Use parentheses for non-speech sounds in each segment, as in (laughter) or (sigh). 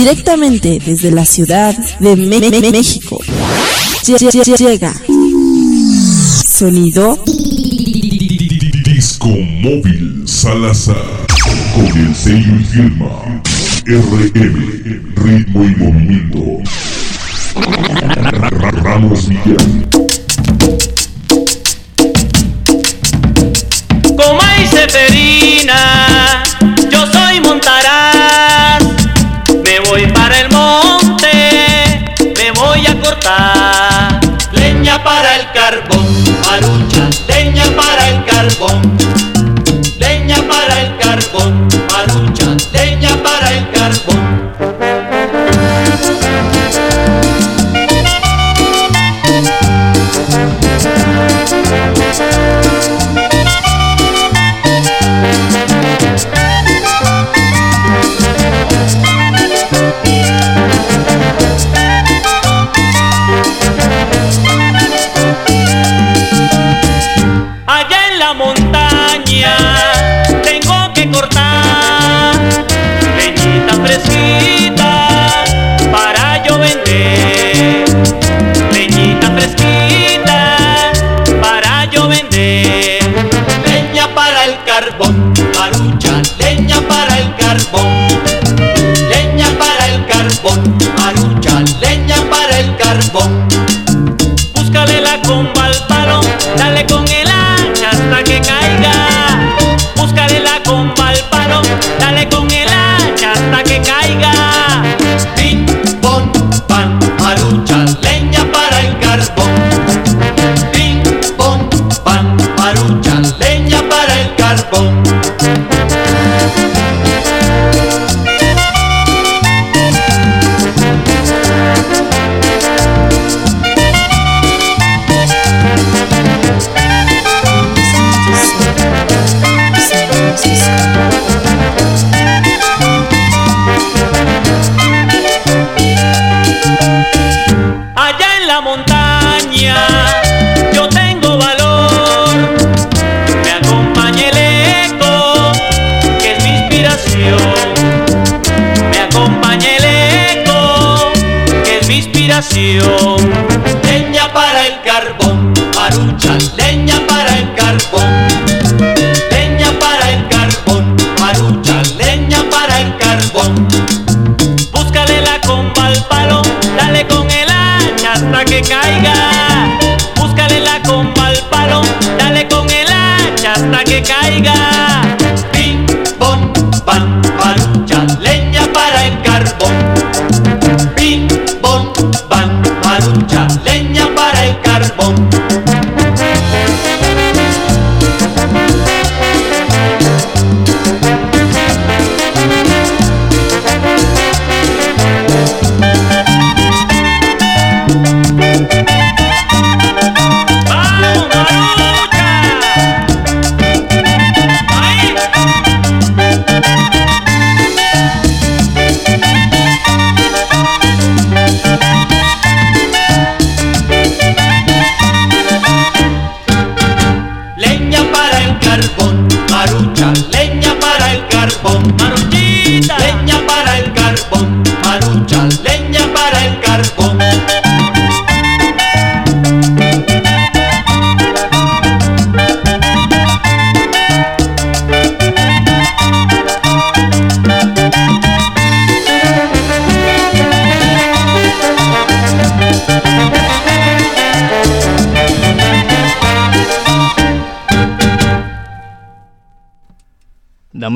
directamente desde la ciudad de México. Llega. Sonido. Disco Móvil Salazar. Con el sello y firma. RM Ritmo y Movimiento. Ramos Miguel. Comay Seferina, leña para el carbón,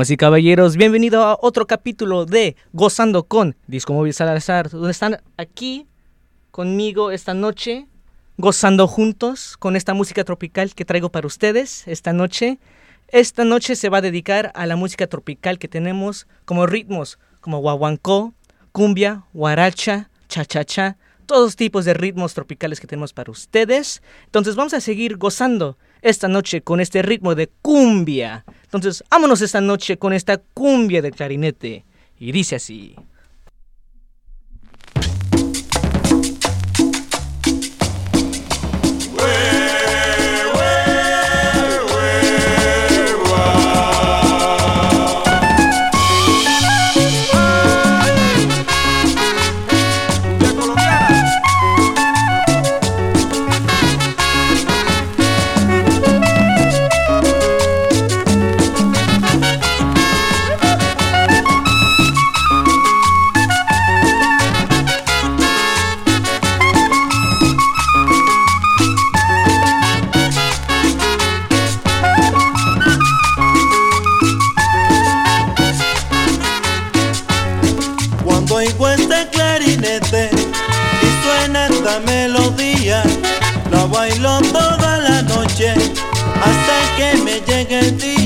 Damas y caballeros, bienvenido a otro capítulo de Gozando con Disco Móvil Salazar, donde están aquí conmigo esta noche, gozando juntos con esta música tropical que traigo para ustedes esta noche. Esta noche se va a dedicar a la música tropical que tenemos como ritmos como guaguancó, cumbia, guaracha, cha-cha-cha, todos tipos de ritmos tropicales que tenemos para ustedes. Entonces vamos a seguir gozando esta noche con este ritmo de cumbia. Entonces, vámonos esta noche con esta cumbia de clarinete. Y dice así.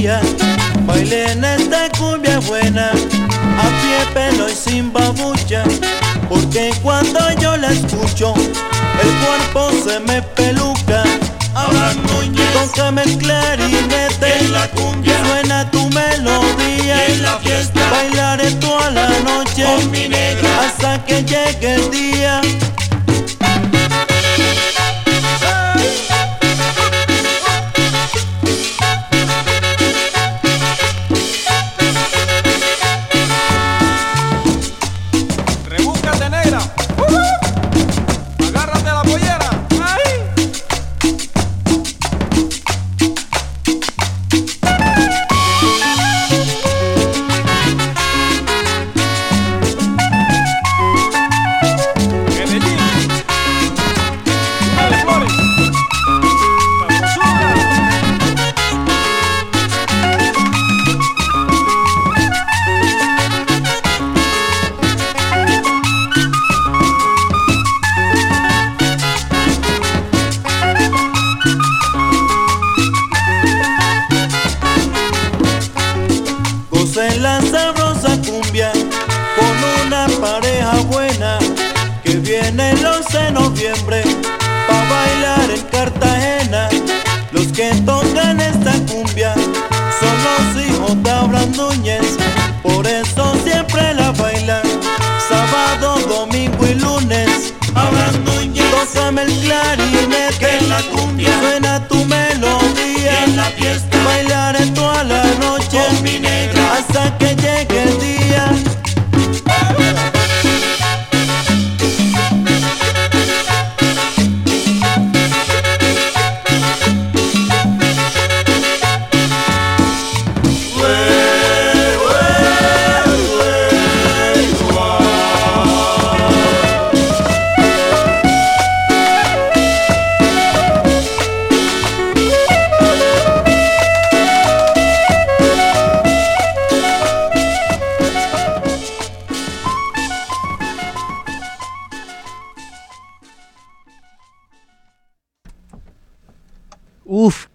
El día. Bailé en esta cumbia buena, a pie, pelo y sin babucha. Porque cuando yo la escucho, el cuerpo se me peluca. Ahora Núñez, tócame el clarinete, en la cumbia, suena tu melodía. en la fiesta, Bailaré toda la noche con mi negra. hasta que llegue el día. La cumbia, suena tu melodía. en la fiesta, Bailaré toda la noche con mi negra. hasta que llegue el día.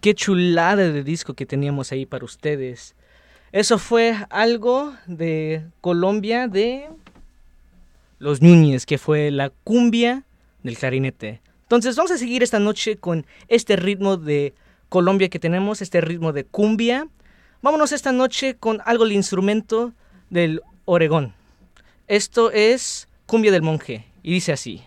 Qué chulada de disco que teníamos ahí para ustedes. Eso fue algo de Colombia de los Núñez, que fue la cumbia del clarinete. Entonces vamos a seguir esta noche con este ritmo de Colombia que tenemos, este ritmo de cumbia. Vámonos esta noche con algo del instrumento del Oregón. Esto es Cumbia del Monje y dice así.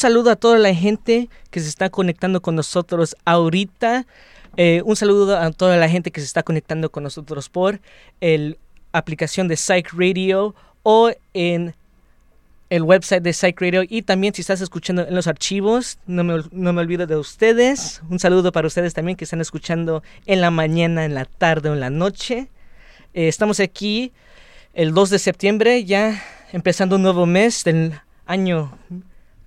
Saludo a toda la gente que se está conectando con nosotros ahorita. Eh, un saludo a toda la gente que se está conectando con nosotros por la aplicación de Psych Radio o en el website de Psych Radio y también si estás escuchando en los archivos, no me, no me olvido de ustedes. Un saludo para ustedes también que están escuchando en la mañana, en la tarde o en la noche. Eh, estamos aquí el 2 de septiembre, ya empezando un nuevo mes del año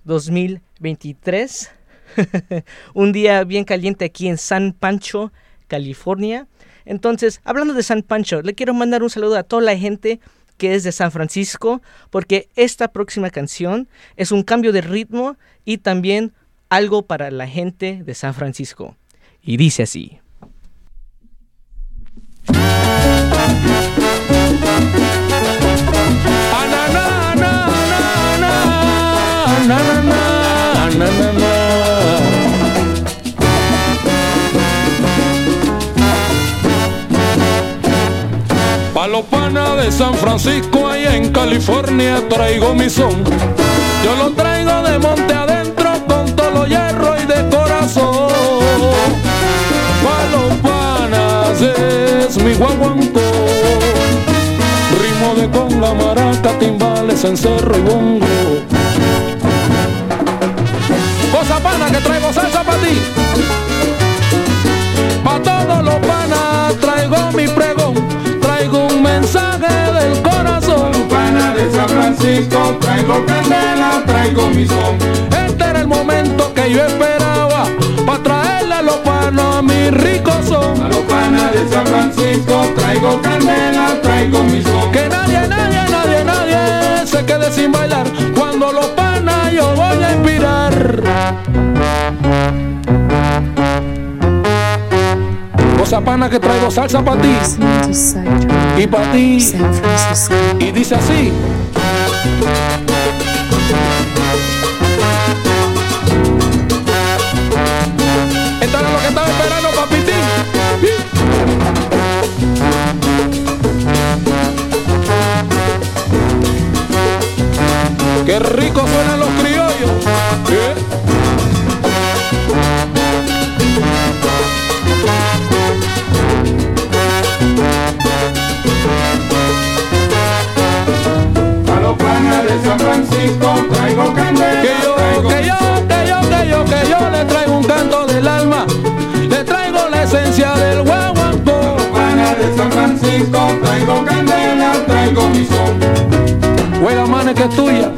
2023. (laughs) un día bien caliente aquí en San Pancho, California. Entonces, hablando de San Pancho, le quiero mandar un saludo a toda la gente que es de San Francisco, porque esta próxima canción es un cambio de ritmo y también algo para la gente de San Francisco. Y dice así. Los panas de San Francisco, allá en California, traigo mi son. Yo lo traigo de monte adentro con todo lo hierro y de corazón. Pa' los panas es mi guaguancó. Ritmo de con la maraca, timbales, encerro y bongo. Cosa pana que traigo salsa para ti. Pa' todos los mensaje del corazón. Pana de San Francisco, traigo candela, traigo mi son. Este era el momento que yo esperaba, pa' traerle a los panos a mi rico son. A los panas de San Francisco, traigo candela, traigo mi son. Que nadie, nadie, nadie, nadie se quede sin bailar. Cuando los panas yo voy a inspirar. Cosa pana que traigo salsa para ti y para ti. Y dice así. Que estaba esperando, papitín. Qué rico suenan los criollos. ¿Eh? San Francisco, traigo candela, Que yo, traigo que yo, que yo, que yo, que yo le traigo un canto del alma. Le traigo la esencia del guaguancó. Pana de San Francisco, traigo candela, traigo mi son. Juega mane que es tuya.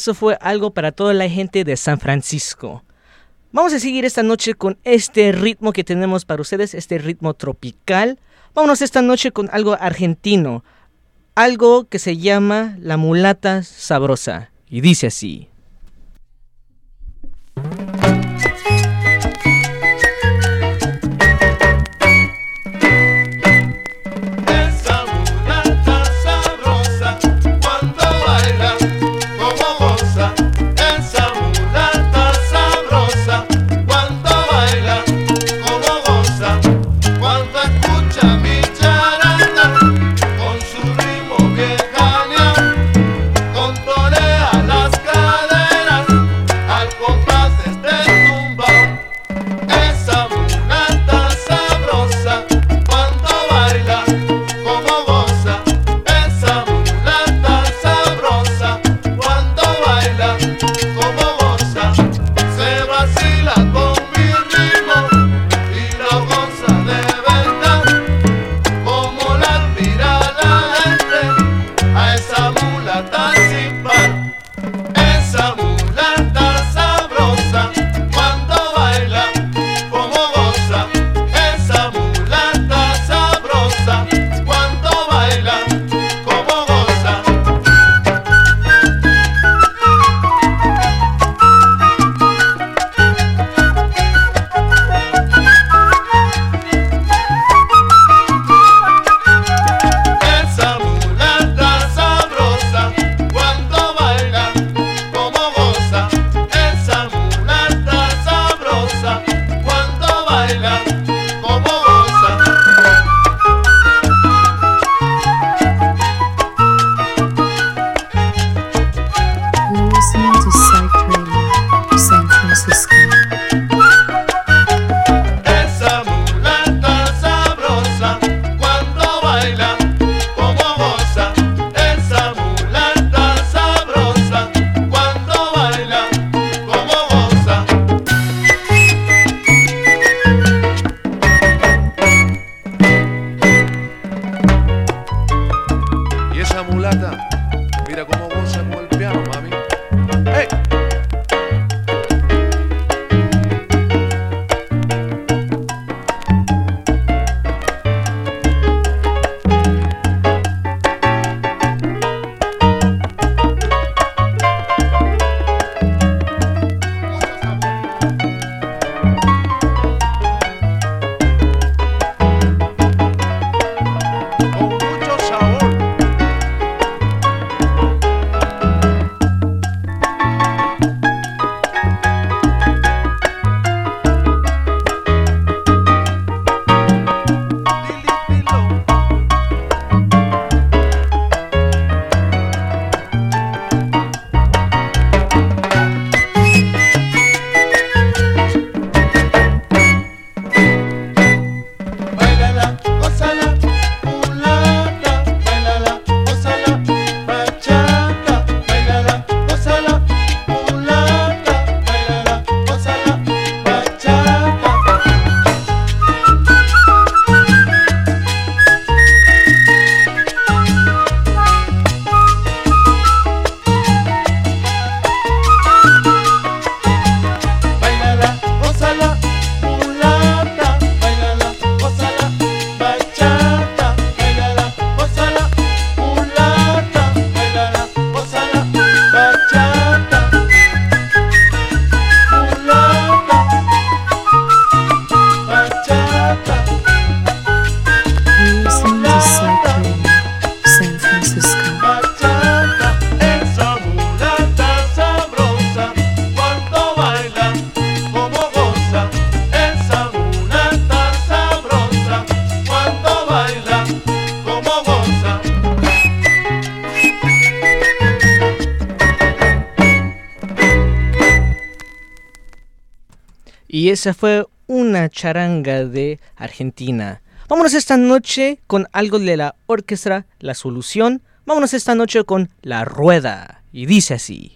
eso fue algo para toda la gente de San Francisco. Vamos a seguir esta noche con este ritmo que tenemos para ustedes, este ritmo tropical. Vámonos esta noche con algo argentino, algo que se llama la mulata sabrosa. Y dice así. listening to esa fue una charanga de Argentina. Vámonos esta noche con algo de la orquesta La Solución. Vámonos esta noche con La Rueda. Y dice así.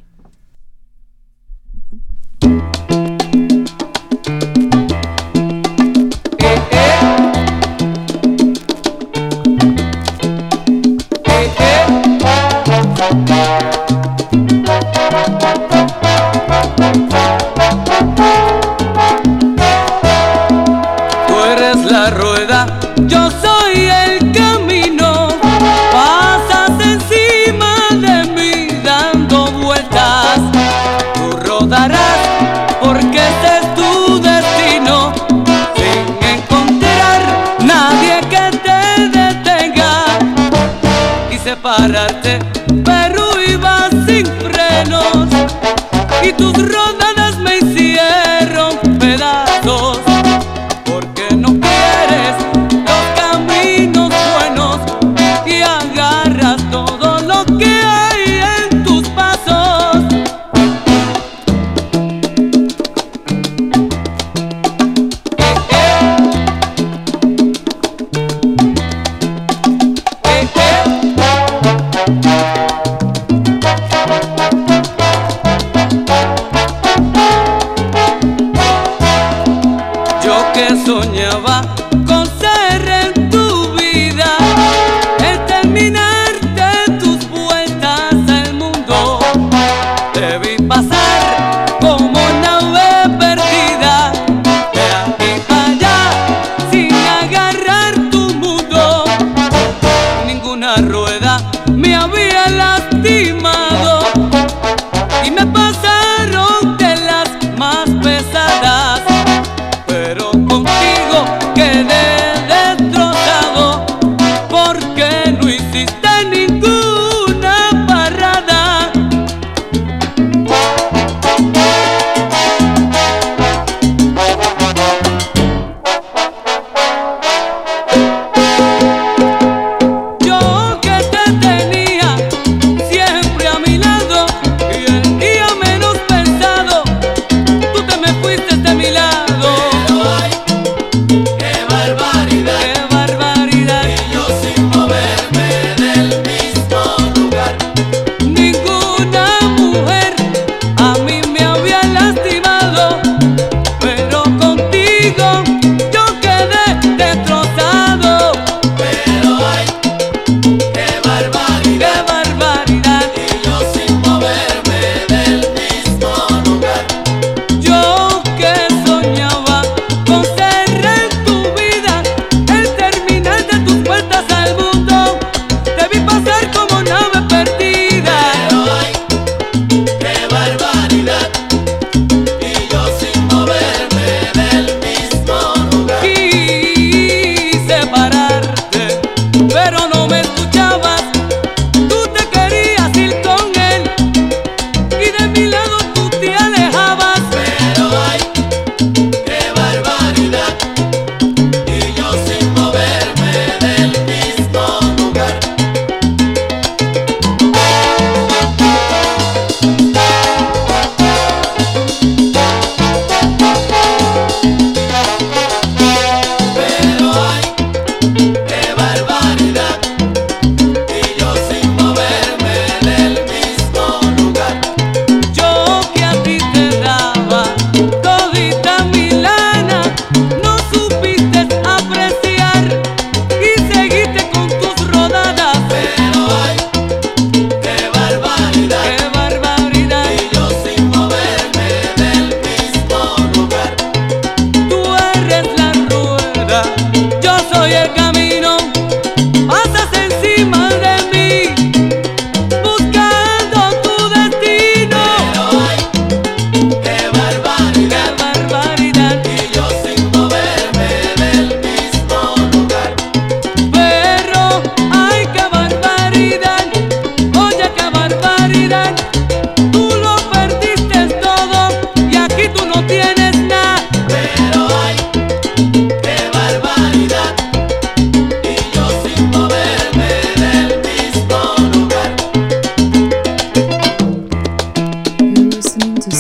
y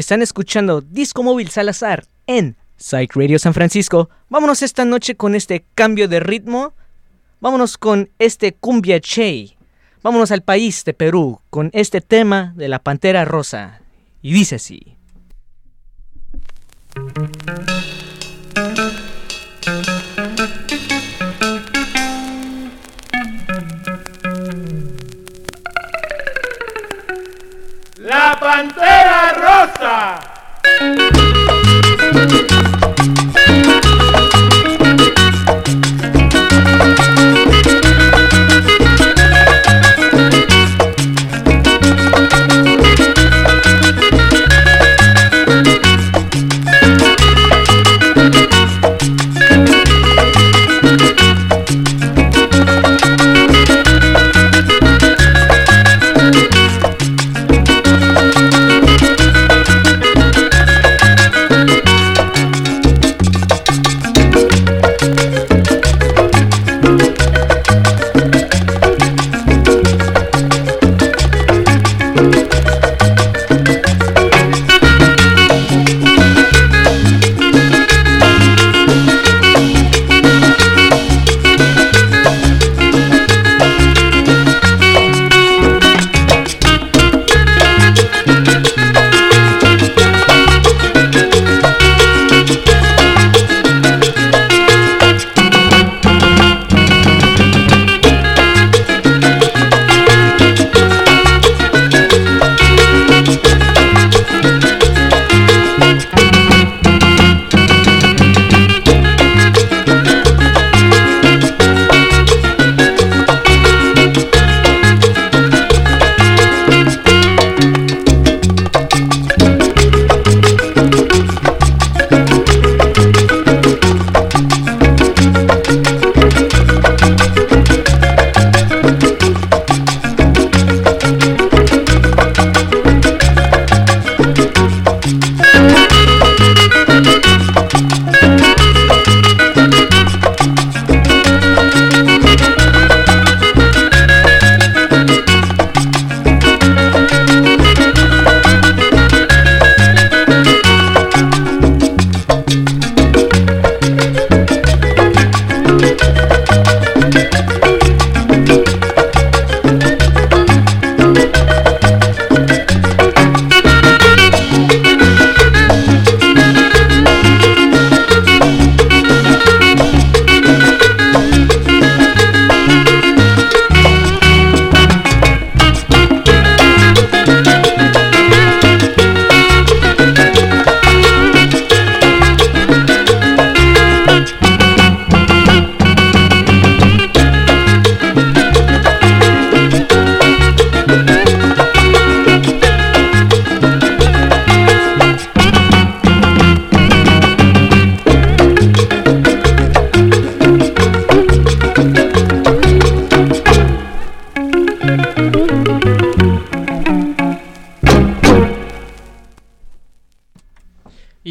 están escuchando Disco Móvil Salazar en Psych Radio San Francisco. Vámonos esta noche con este cambio de ritmo. Vámonos con este cumbia che Vámonos al país de Perú con este tema de la Pantera Rosa. Y dice así. La Pantera Rosa.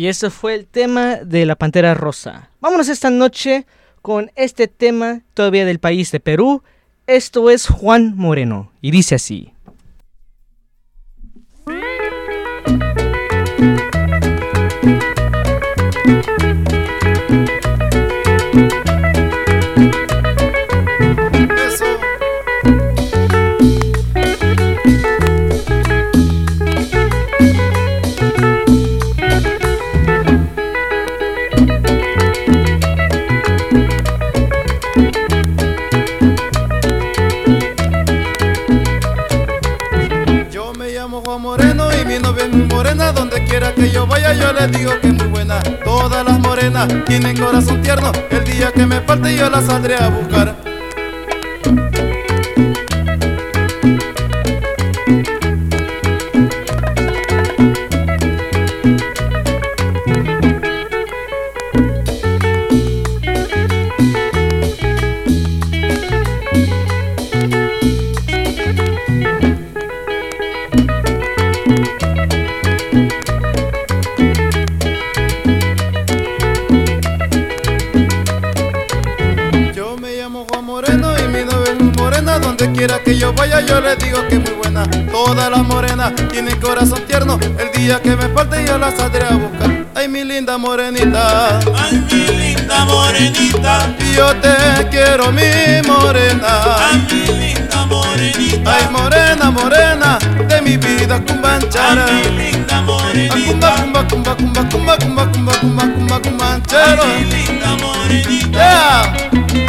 Eso fue el tema de la Pantera Rosa. Vámonos esta noche con este tema todavía del país de Perú. Esto es Juan Moreno y dice así. Me llamo Juan Moreno y mi novia es muy morena. Donde quiera que yo vaya, yo les digo que es muy buena. Todas las morenas tienen corazón tierno. El día que me falte, yo las saldré a buscar. Que yo vaya, yo les digo que muy buena. Todas las morenas tienen corazón tierno. El día que me falte, yo las saldré a buscar. Ay, mi linda morenita. Ay, mi linda morenita. Yo te quiero, mi morena. Ay, mi linda morenita. Ay, morena, morena, de mi vida cumbanchara. Ay, mi linda morenita. Cumba, cumba, cumba, cumba, cumba, cumba, cumba, cumba, cumba, cumbanchero. Ay, mi linda morenita. Yeah.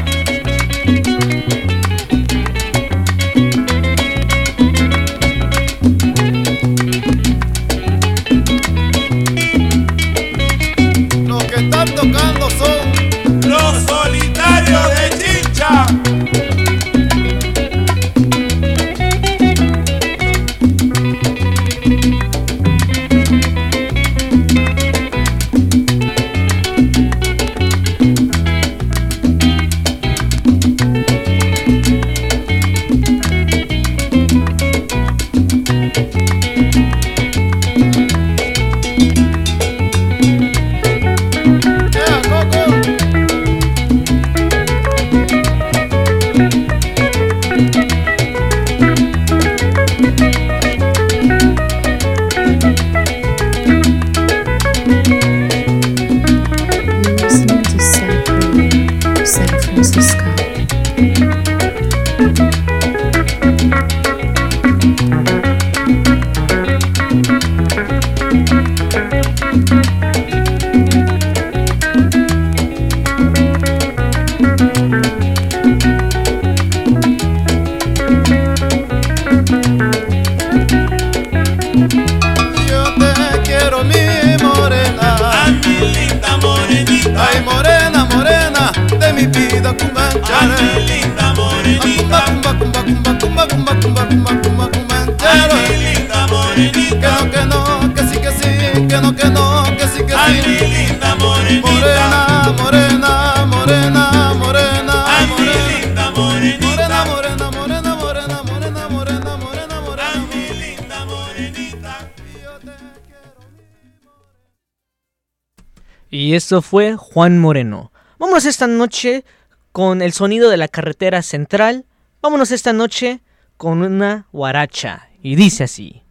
Y eso fue Juan Moreno. Vámonos esta noche con el sonido de la carretera central. Vámonos esta noche con una guaracha. Y dice así.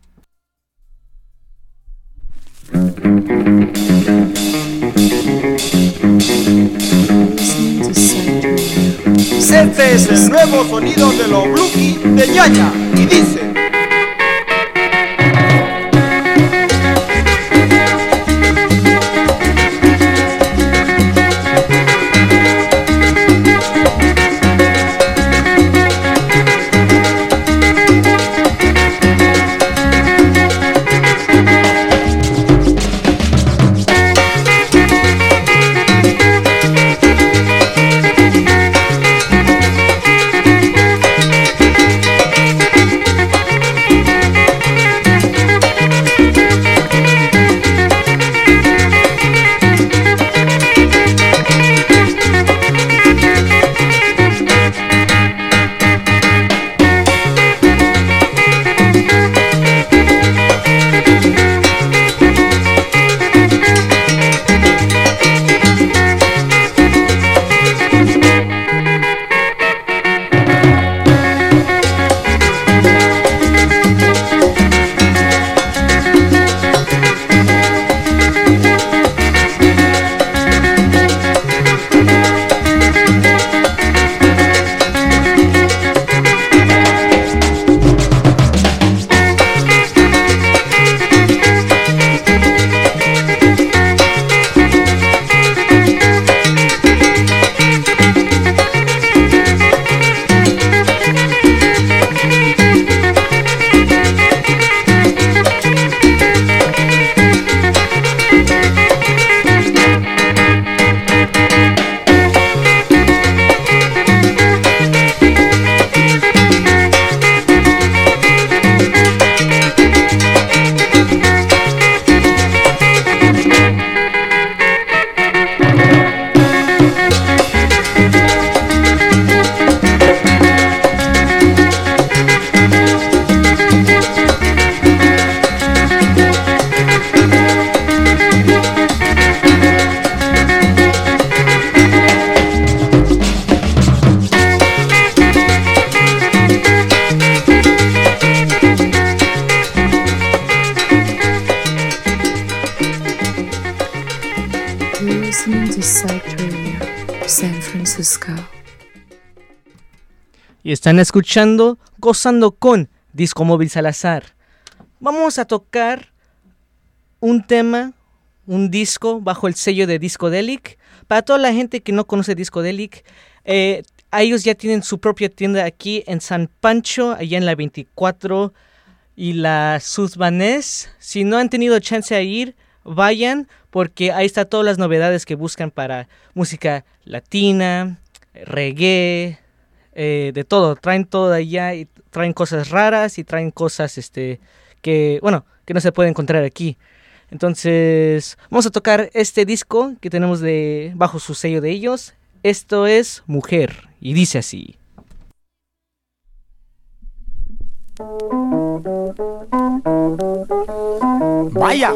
Este es el nuevo sonido de los Bluki de Ñaña y dice. Están escuchando Gozando con Disco Móvil Salazar. Vamos a tocar un tema, un disco bajo el sello de Discodelic. Para toda la gente que no conoce Discodelic, eh, ellos ya tienen su propia tienda aquí en San Pancho, allá en la 24 y la Suzbanés. Si no han tenido chance de ir, vayan porque ahí está todas las novedades que buscan para música latina, reggae, eh, de todo. Traen todo allá y traen cosas raras y traen cosas este que, bueno, que no se puede encontrar aquí. Entonces, vamos a tocar este disco que tenemos de bajo su sello de ellos. Esto es Mujer y dice así. Vaya.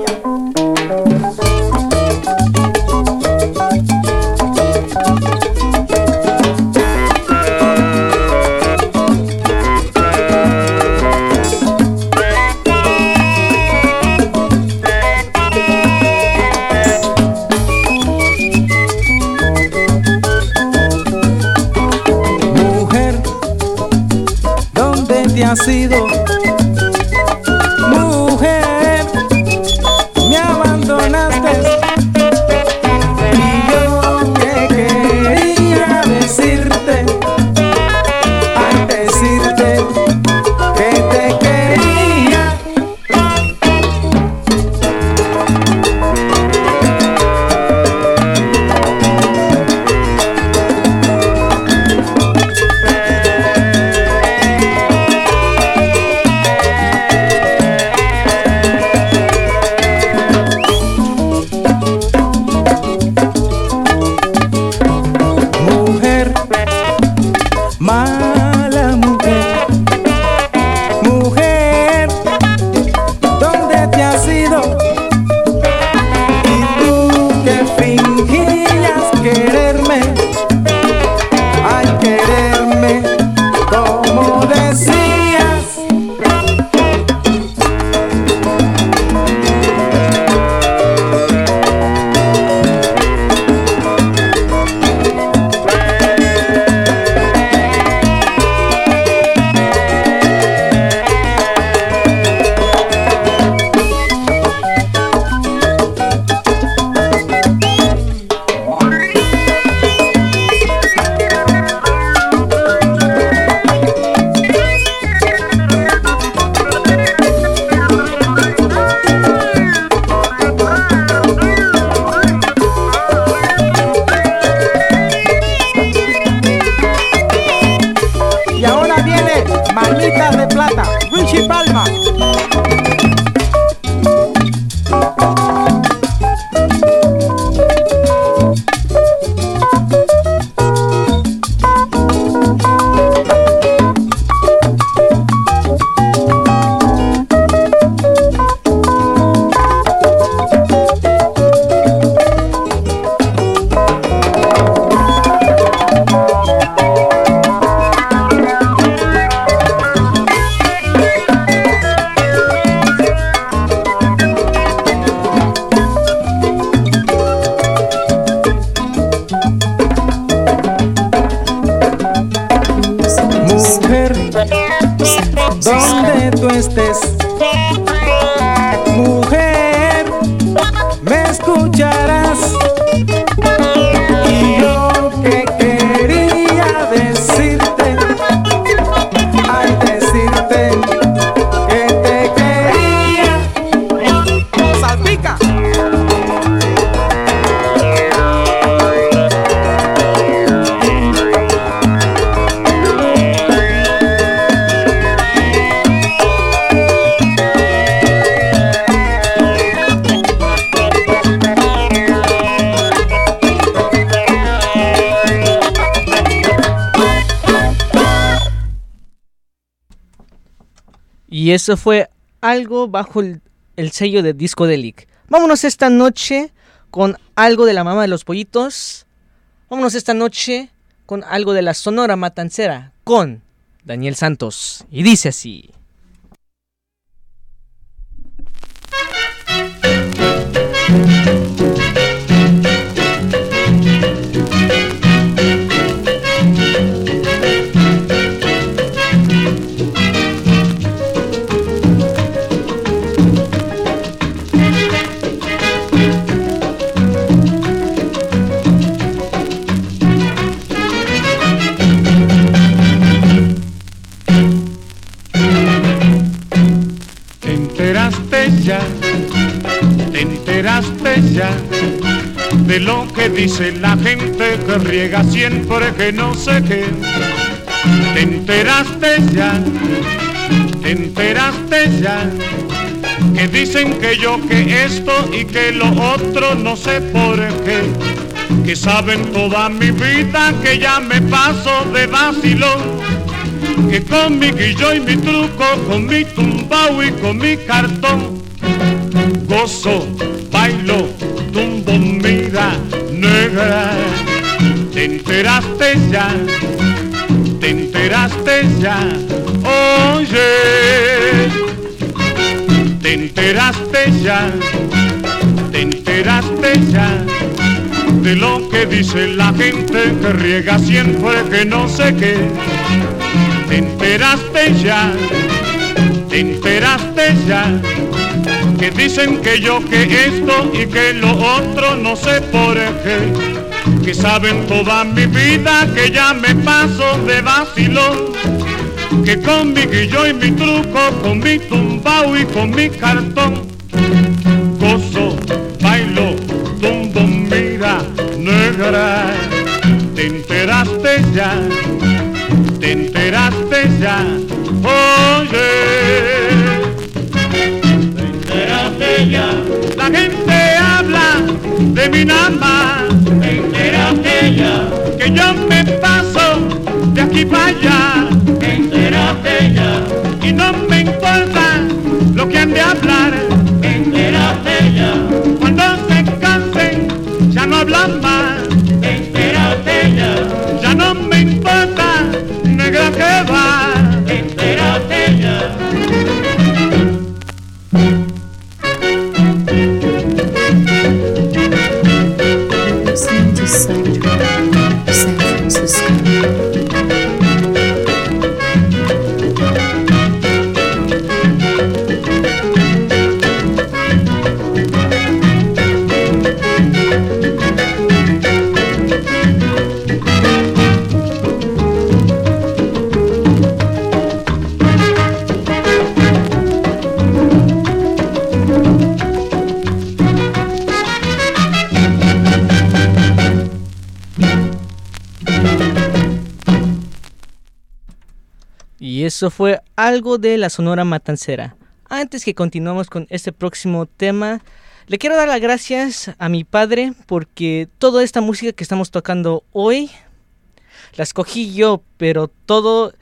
Y eso fue algo bajo el, el sello de Discodelic. Vámonos esta noche con algo de la mamá de los pollitos. Vámonos esta noche con algo de la Sonora Matancera con Daniel Santos. Y dice así. De lo que dice la gente que riega siempre que no sé qué. Te enteraste ya, te enteraste ya, que dicen que yo que esto y que lo otro no sé por qué. Que saben toda mi vida que ya me paso de vacilón que con mi guillo y mi truco, con mi tumbao y con mi cartón, gozo, bailo, tumbo, mira, negra. Te enteraste ya, te enteraste ya, oye. Te enteraste ya, te enteraste ya de lo que dice la gente que riega siempre que no sé qué te enteraste ya, te enteraste ya, que dicen que yo que esto y que lo otro no sé por qué, que saben toda mi vida que ya me paso de vacilón, que con mi guillo y mi truco, con mi tumbao y con mi cartón, gozo, bailo, tumbo, mira, negra, te enteraste ya te enteraste ya, oye. Te enteraste ya. La gente habla de mi nama. Te enteraste ya. Que yo me paso de aquí para allá. Te enteraste ya. Y no me importa lo que han de hablar. Te enteraste ya. Cuando se cansen, ya no hablan más. Te enteraste ya. Ya no me importa negra que va, sangue. Eso fue algo de la Sonora Matancera. Antes que continuemos con este próximo tema, le quiero dar las gracias a mi padre porque toda esta música que estamos tocando hoy la escogí yo, pero todo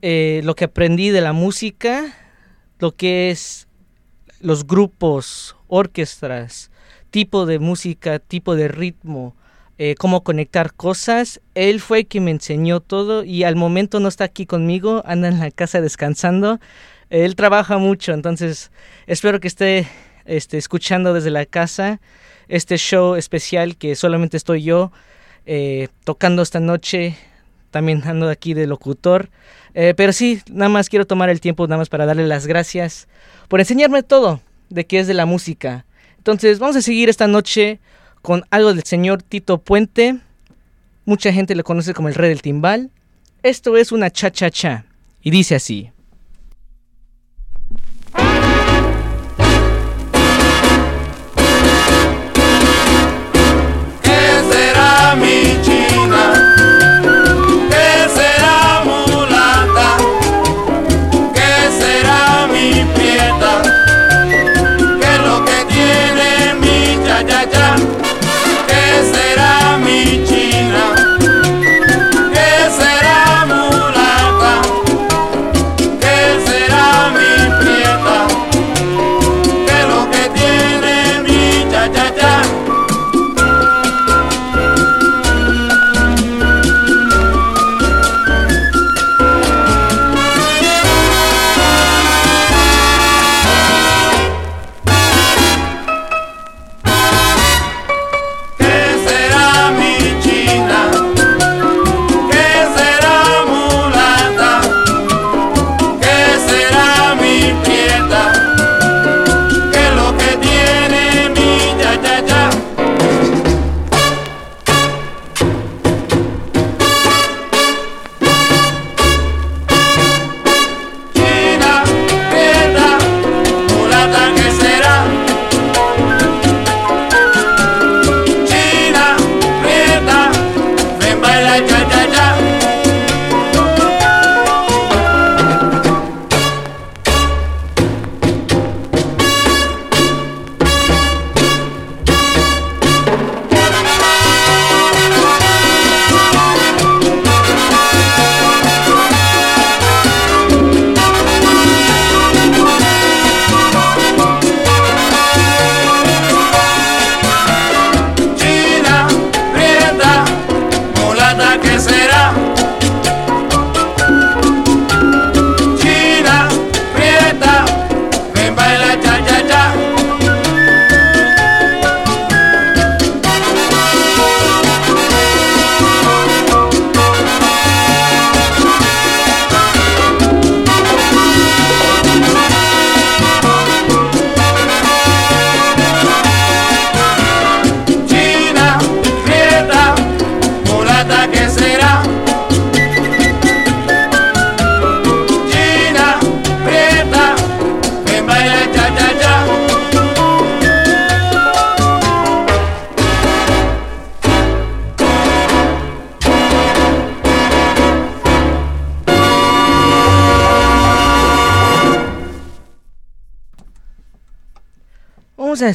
eh, lo que aprendí de la música, lo que es los grupos, orquestas, tipo de música, tipo de ritmo, eh, cómo conectar cosas. Él fue quien me enseñó todo y al momento no está aquí conmigo, anda en la casa descansando. Él trabaja mucho, entonces espero que esté este, escuchando desde la casa este show especial que solamente estoy yo eh, tocando esta noche. También ando aquí de locutor. Eh, pero sí, nada más quiero tomar el tiempo nada más para darle las gracias por enseñarme todo de qué es de la música. Entonces vamos a seguir esta noche con algo del señor Tito Puente. Mucha gente le conoce como el rey del timbal. Esto es una cha-cha-cha. Y dice así. ¿Qué será mi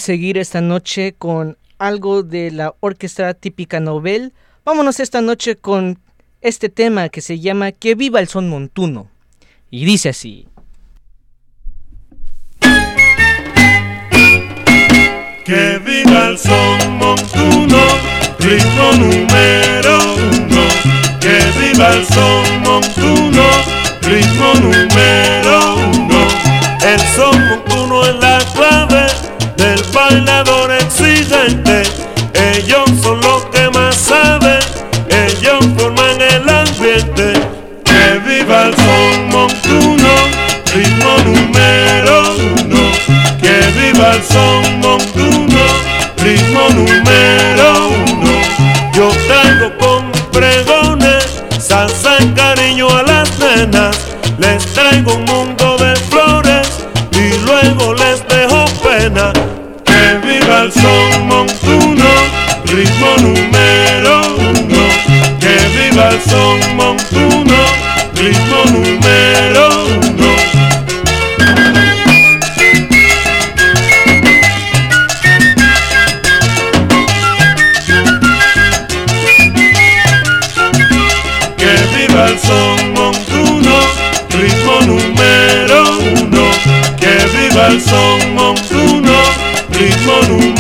seguir esta noche con algo de la orquesta típica Nobel. Vámonos esta noche con este tema que se llama Que viva el son montuno. Y dice así. Que viva el son montuno, ritmo número uno. Que viva el son montuno, ritmo número uno. El son montuno bailador exigente. Ellos son los que más saben, ellos forman el ambiente. Que viva el son montuno, ritmo número uno. Que viva el son montuno, ritmo número uno. Yo traigo con pregones, salsa y cariño a las nenas. Les traigo un mundo de flores y luego les dejo pena. Son montuno, ritmo número uno. Que viva el son montuno, ritmo número uno. Que viva el son montuno, ritmo número uno. Que viva el son montuno, ritmo número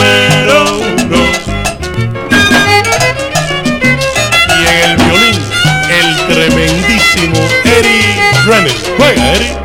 Wait, Eddie.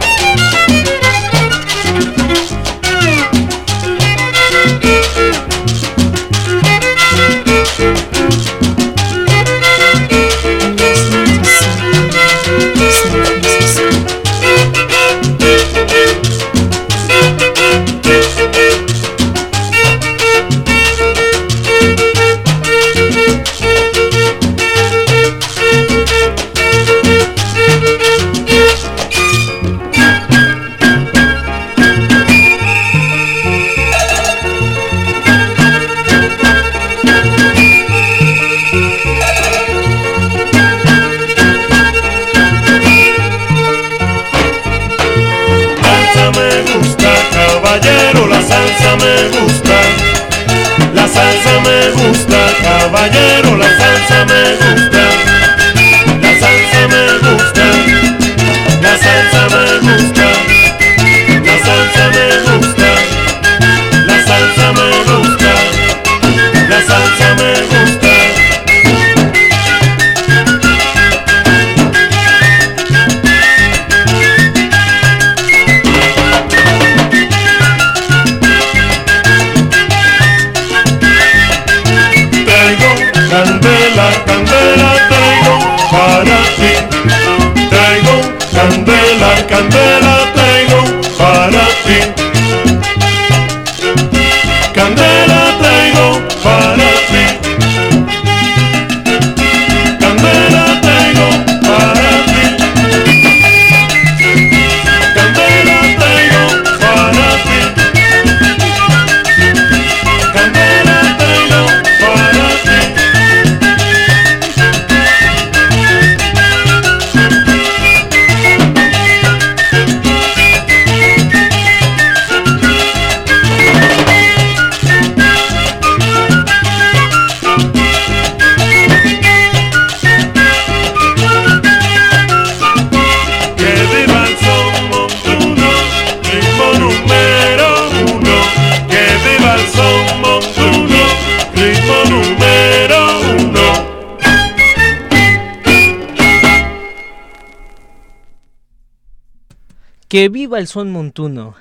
Que viva el son montuno.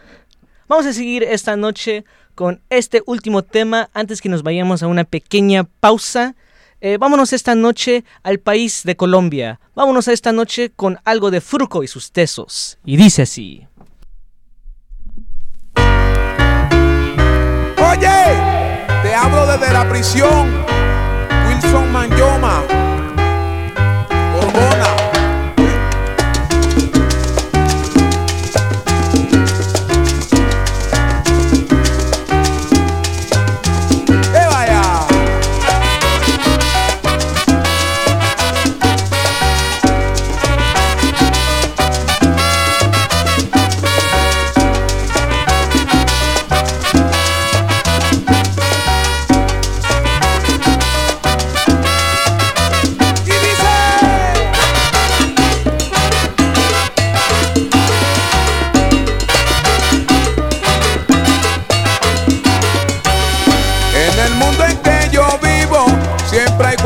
Vamos a seguir esta noche con este último tema antes que nos vayamos a una pequeña pausa. Eh, vámonos esta noche al país de Colombia. Vámonos a esta noche con algo de Fruco y sus tesos. Y dice así. Oye, te hablo desde la prisión. Wilson Manyoma.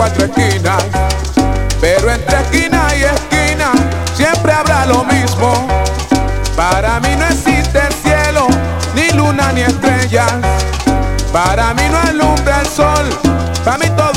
Cuatro esquinas. Pero entre esquina y esquina siempre habrá lo mismo. Para mí no existe el cielo, ni luna ni estrellas. Para mí no alumbra el sol, para mí todo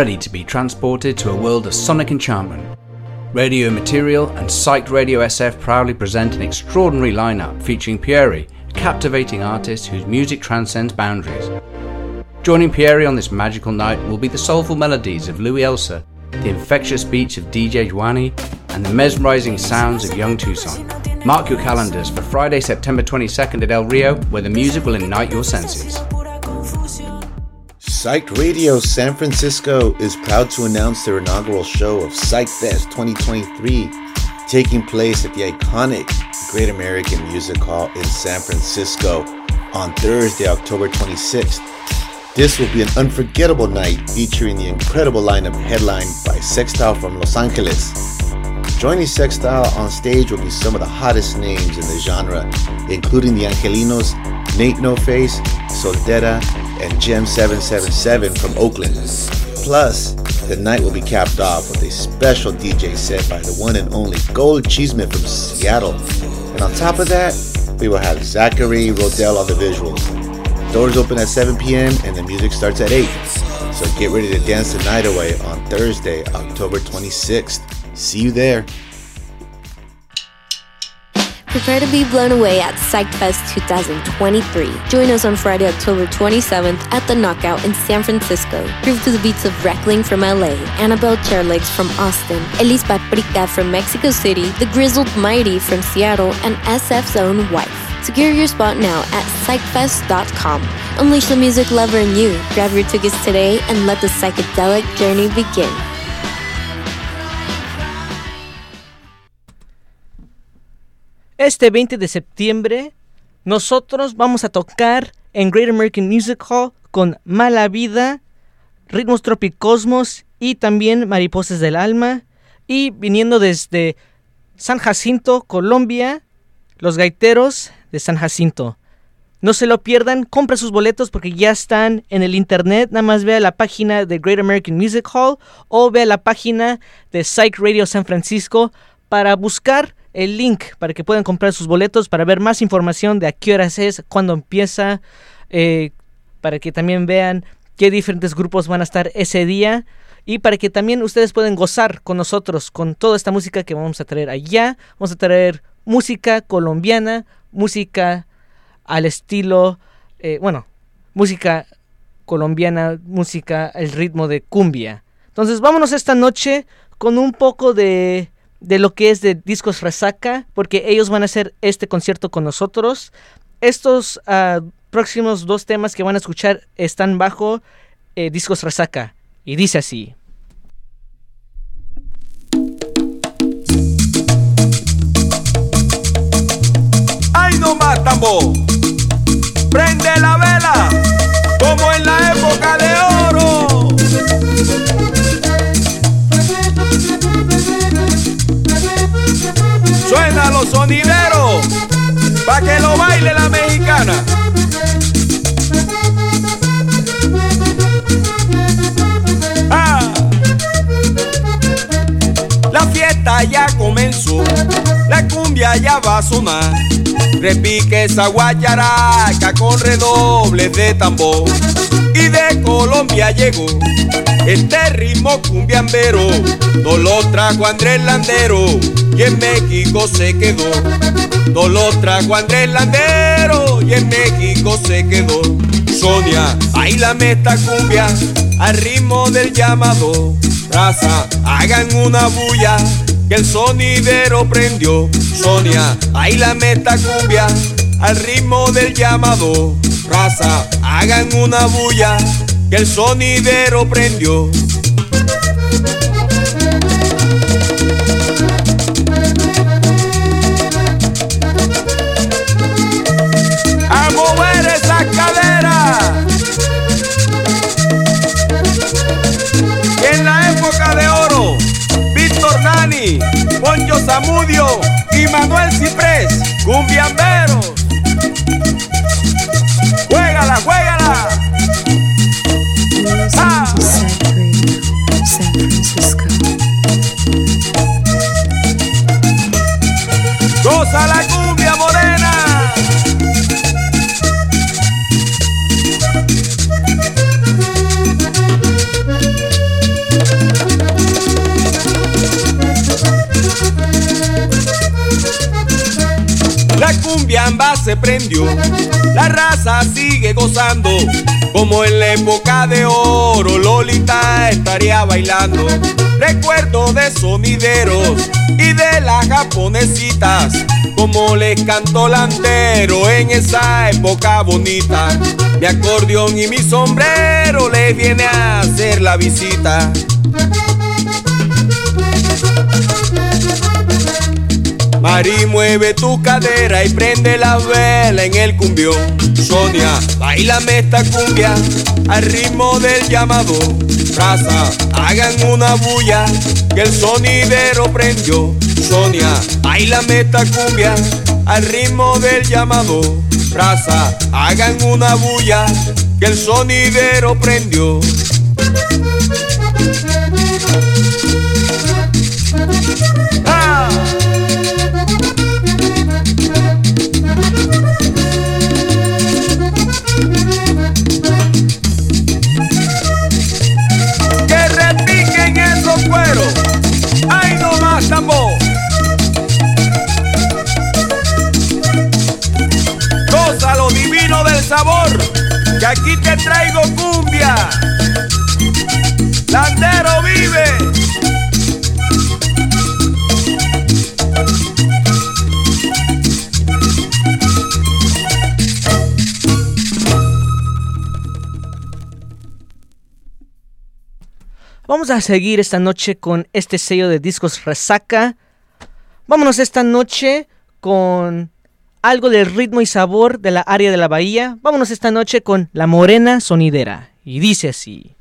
ready to be transported to a world of sonic enchantment. Radio Material and Psyched Radio SF proudly present an extraordinary lineup featuring Pieri, a captivating artist whose music transcends boundaries. Joining Pieri on this magical night will be the soulful melodies of Louis Elsa, the infectious beats of DJ Juani, and the mesmerizing sounds of Young Tucson. Mark your calendars for Friday, September 22nd at El Rio, where the music will ignite your senses. Psyched Radio San Francisco is proud to announce their inaugural show of Psych Fest 2023, taking place at the iconic Great American Music Hall in San Francisco on Thursday, October 26th. This will be an unforgettable night featuring the incredible lineup headlined by Sextile from Los Angeles. Joining Sextile on stage will be some of the hottest names in the genre, including the Angelinos, Nate No Face, Soltera, Gem 777 from Oakland. Plus, the night will be capped off with a special DJ set by the one and only Gold Cheeseman from Seattle. And on top of that, we will have Zachary Rodell on the visuals. Doors open at 7 p.m. and the music starts at 8. So get ready to dance the night away on Thursday, October 26th. See you there. Prepare to be blown away at PsychFest 2023. Join us on Friday, October 27th at the Knockout in San Francisco. Groove to the beats of Reckling from LA, Annabelle Chairlegs from Austin, Elis Paprika from Mexico City, The Grizzled Mighty from Seattle, and SF's own wife. Secure your spot now at psychfest.com. Unleash the music lover in you. Grab your tickets today and let the psychedelic journey begin. Este 20 de septiembre, nosotros vamos a tocar en Great American Music Hall con Mala Vida, Ritmos Tropicosmos y también Mariposas del Alma. Y viniendo desde San Jacinto, Colombia, los gaiteros de San Jacinto. No se lo pierdan, compre sus boletos porque ya están en el internet. Nada más vea la página de Great American Music Hall o vea la página de Psych Radio San Francisco para buscar el link para que puedan comprar sus boletos, para ver más información de a qué horas es, cuándo empieza, eh, para que también vean qué diferentes grupos van a estar ese día y para que también ustedes puedan gozar con nosotros, con toda esta música que vamos a traer allá. Vamos a traer música colombiana, música al estilo, eh, bueno, música colombiana, música al ritmo de cumbia. Entonces vámonos esta noche con un poco de, de lo que es de Discos Resaca, porque ellos van a hacer este concierto con nosotros. Estos uh, próximos dos temas que van a escuchar están bajo eh, Discos Resaca. Y dice así. ¡Ay no más! Prende la vela como en la época de oro. Sonideros pa' que lo baile la mexicana. Ah. La fiesta ya comenzó, la cumbia ya va a sonar. Repique esa guayaraca con redobles de tambor. Y de Colombia llegó este ritmo cumbiambero. No lo trajo Andrés Landero y en México se quedó. No lo trajo Andrés Landero y en México se quedó. Sonia, la esta cumbia al ritmo del llamado. Raza, hagan una bulla que el sonidero prendió. Sonia, la meta cumbia al ritmo del llamado. Raza, hagan una bulla que el sonidero prendió. A mover esa cadera. En la época de oro, Víctor Nani, Poncho Zamudio y Manuel Ciprés, cumbiamberos. Juégala, juégala. Ah. San La cumbiamba se prendió, la raza sigue gozando, como en la época de oro Lolita estaría bailando. Recuerdo de sonideros y de las japonesitas, como les cantó Landero en esa época bonita. Mi acordeón y mi sombrero les viene a hacer la visita. Mari, mueve tu cadera y prende la vela en el cumbión. Sonia, bailame esta cumbia al ritmo del llamado. Raza, hagan una bulla que el sonidero prendió. Sonia, bailame esta cumbia al ritmo del llamado. Raza, hagan una bulla que el sonidero prendió. Aquí te traigo cumbia. Landero vive. Vamos a seguir esta noche con este sello de discos Resaca. Vámonos esta noche con algo del ritmo y sabor de la área de la bahía. Vámonos esta noche con La Morena Sonidera. Y dice así.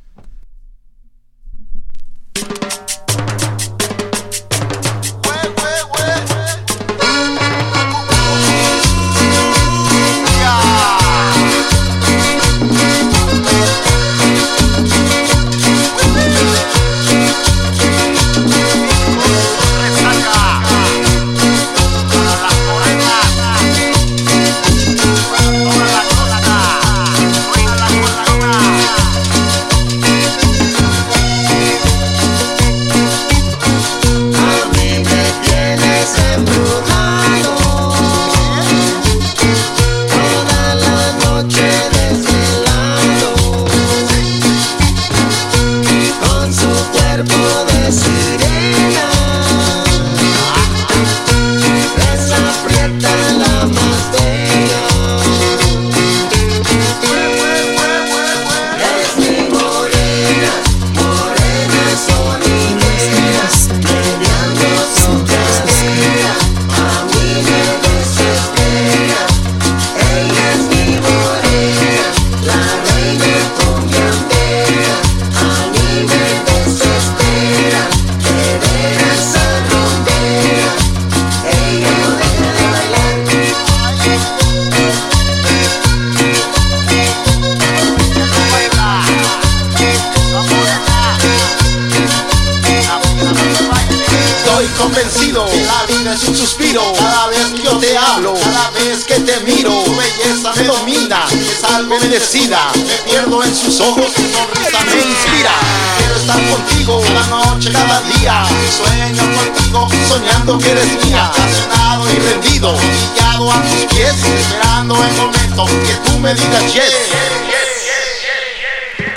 Suspiro Cada vez que yo te hablo, cada vez que te miro Tu belleza me domina, es algo bendecida Me pierdo en sus ojos, su sonrisa me inspira. Quiero estar contigo cada noche, cada día. Sueño contigo, soñando que eres mía. Apasionado y rendido, humillado a tus pies Esperando el momento que tú me digas yes.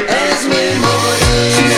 Es mi morena,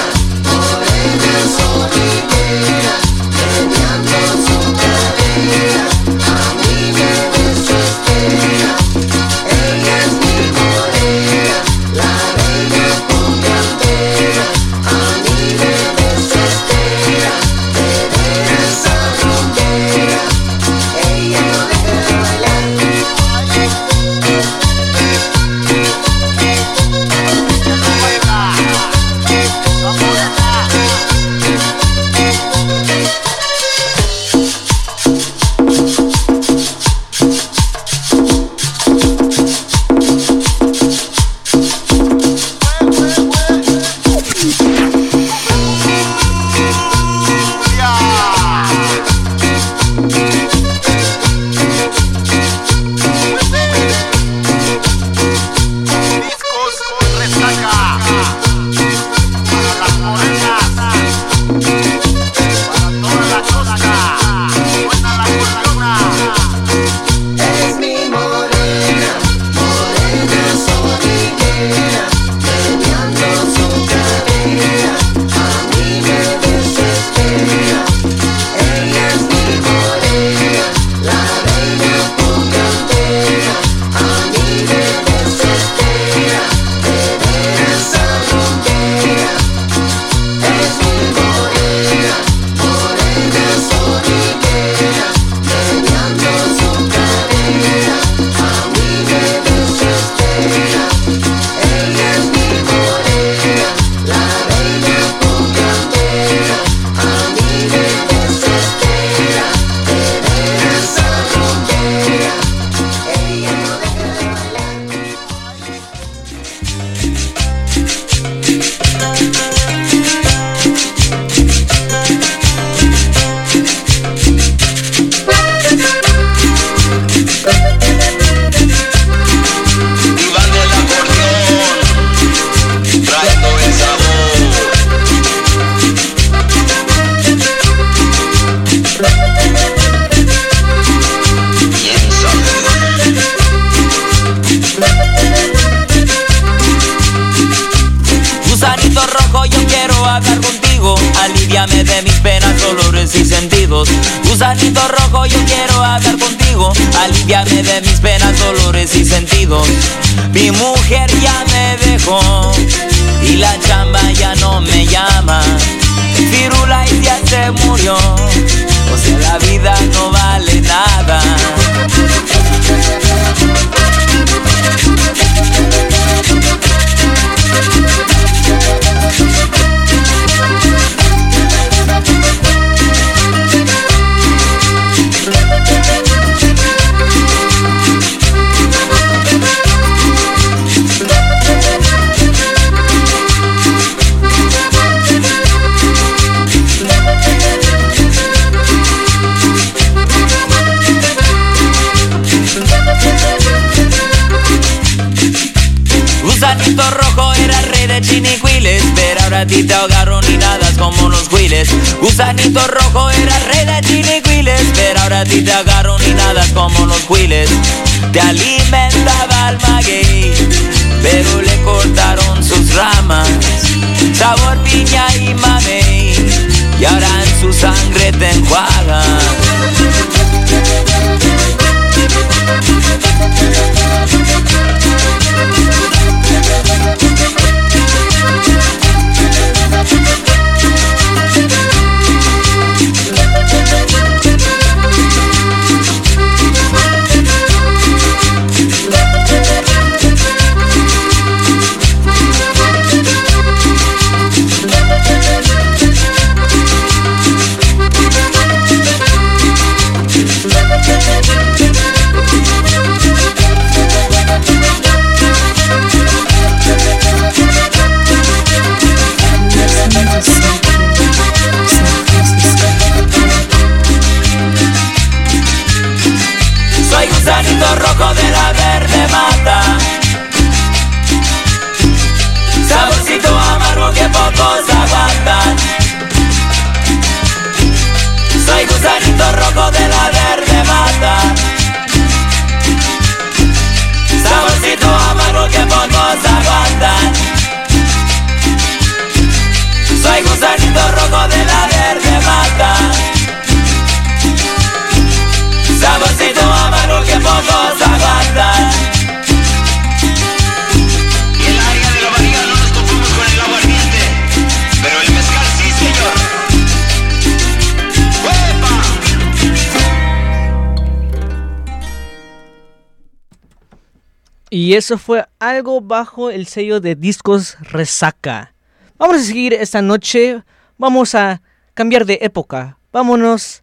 Y eso fue algo bajo el sello de Discos Resaca. Vamos a seguir esta noche. Vamos a cambiar de época. Vámonos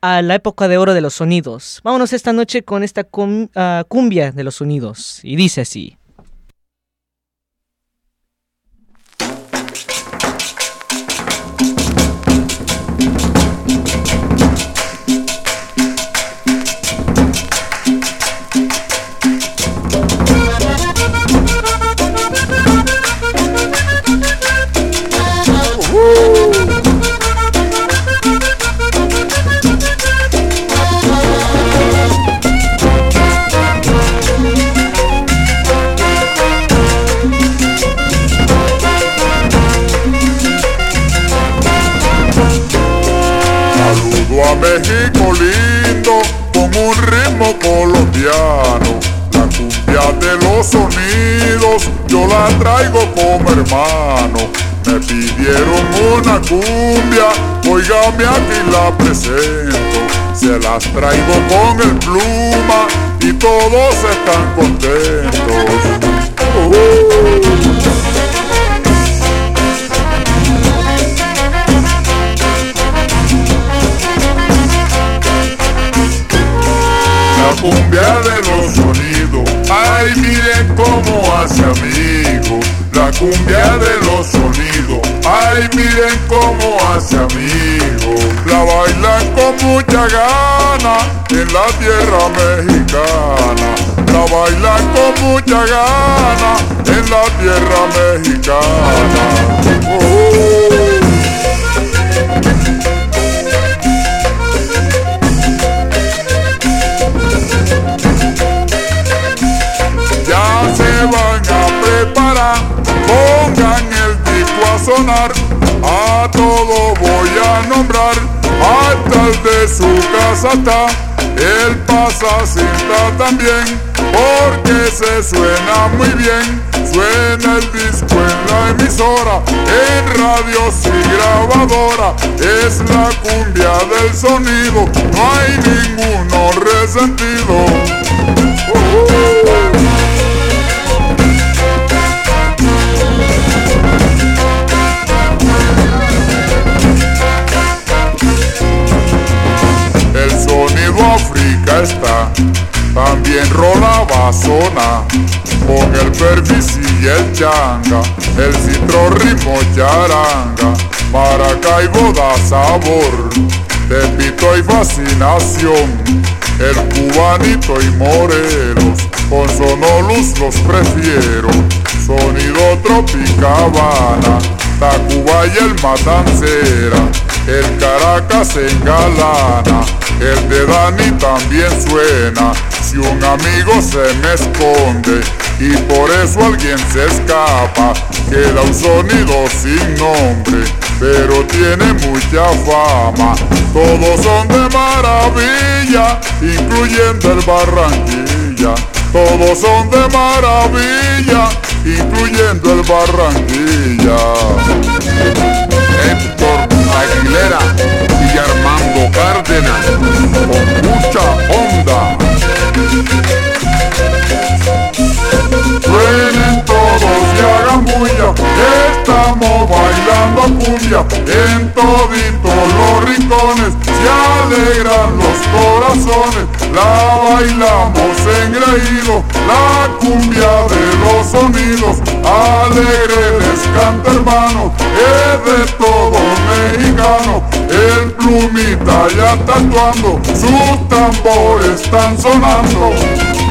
a la época de oro de los sonidos. Vámonos esta noche con esta ah, cumbia de los sonidos. Y dice así. Sonidos yo la traigo como hermano. Me pidieron una cumbia, oígame aquí la presento. Se las traigo con el pluma y todos están contentos. La cumbia de los sonidos, ay miren cómo hace amigo. La cumbia de los sonidos, ay miren cómo hace amigo. La bailan con mucha gana en la tierra mexicana. La bailan con mucha gana en la tierra mexicana. Oh. Pongan el disco a sonar, a todo voy a nombrar, Atrás de su casa está el pasa cinta también, porque se suena muy bien. Suena el disco en la emisora, en radios y grabadora. Es la cumbia del sonido, no hay ninguno resentido. Rola basona, con el pervis y el changa, el citro ritmo charanga, Maracaibo da sabor, Tepito y fascinación, el cubanito y Morelos, con sonoluz los prefiero, sonido tropicabana, Tacuba y el Matancera, el Caracas engalana, el de Dani también suena. Si un amigo se me esconde y por eso alguien se escapa, queda un sonido sin nombre, pero tiene mucha fama. Todos son de maravilla, incluyendo el Barranquilla. Todos son de maravilla, incluyendo el Barranquilla. Héctor Aguilera y Armando Cárdenas, con mucha onda. Suenen todos y estamos bailando cumbia, en toditos los rincones. Se alegran los corazones, la bailamos engreído, la cumbia de los sonidos, alegre les canta hermano, es de todo mexicano, el plumita ya está actuando, sus tambores están sonando.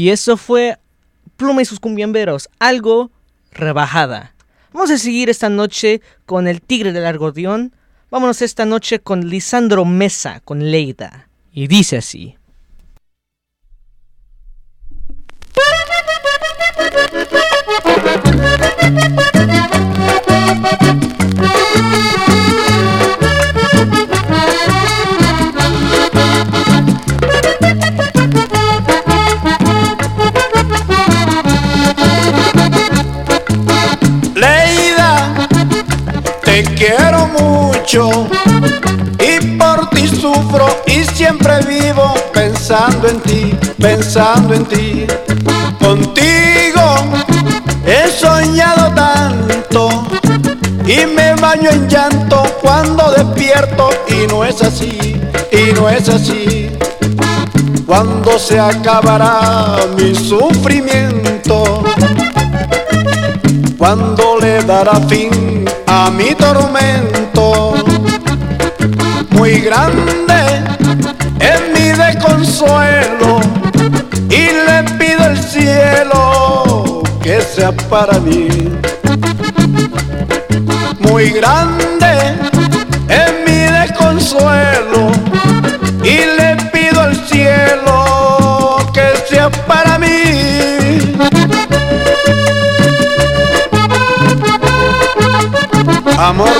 Y eso fue Pluma y sus cumbiamberos, algo rebajada. Vamos a seguir esta noche con el Tigre del Argodión. Vámonos esta noche con Lisandro Mesa, con Leida. Y dice así. (laughs) te quiero mucho y por ti sufro y siempre vivo pensando en ti, pensando en ti. Contigo he soñado tanto y me baño en llanto cuando despierto y no es así, y no es así. Cuando se acabará mi sufrimiento cuando le dará fin a mi tormento. Muy grande es mi desconsuelo y le pido al cielo que sea para mí. Muy grande es mi desconsuelo Amor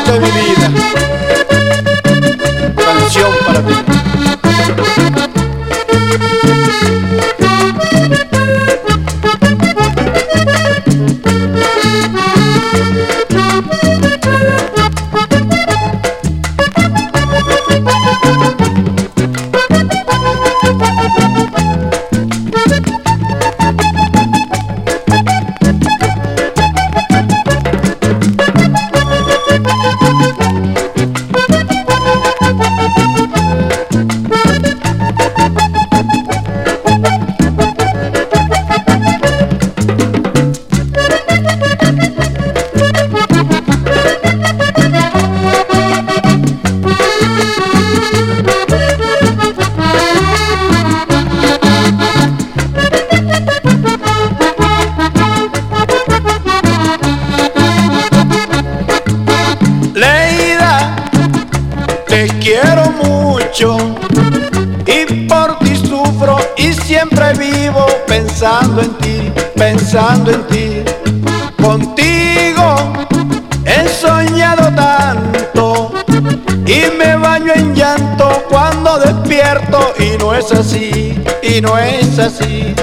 no es así?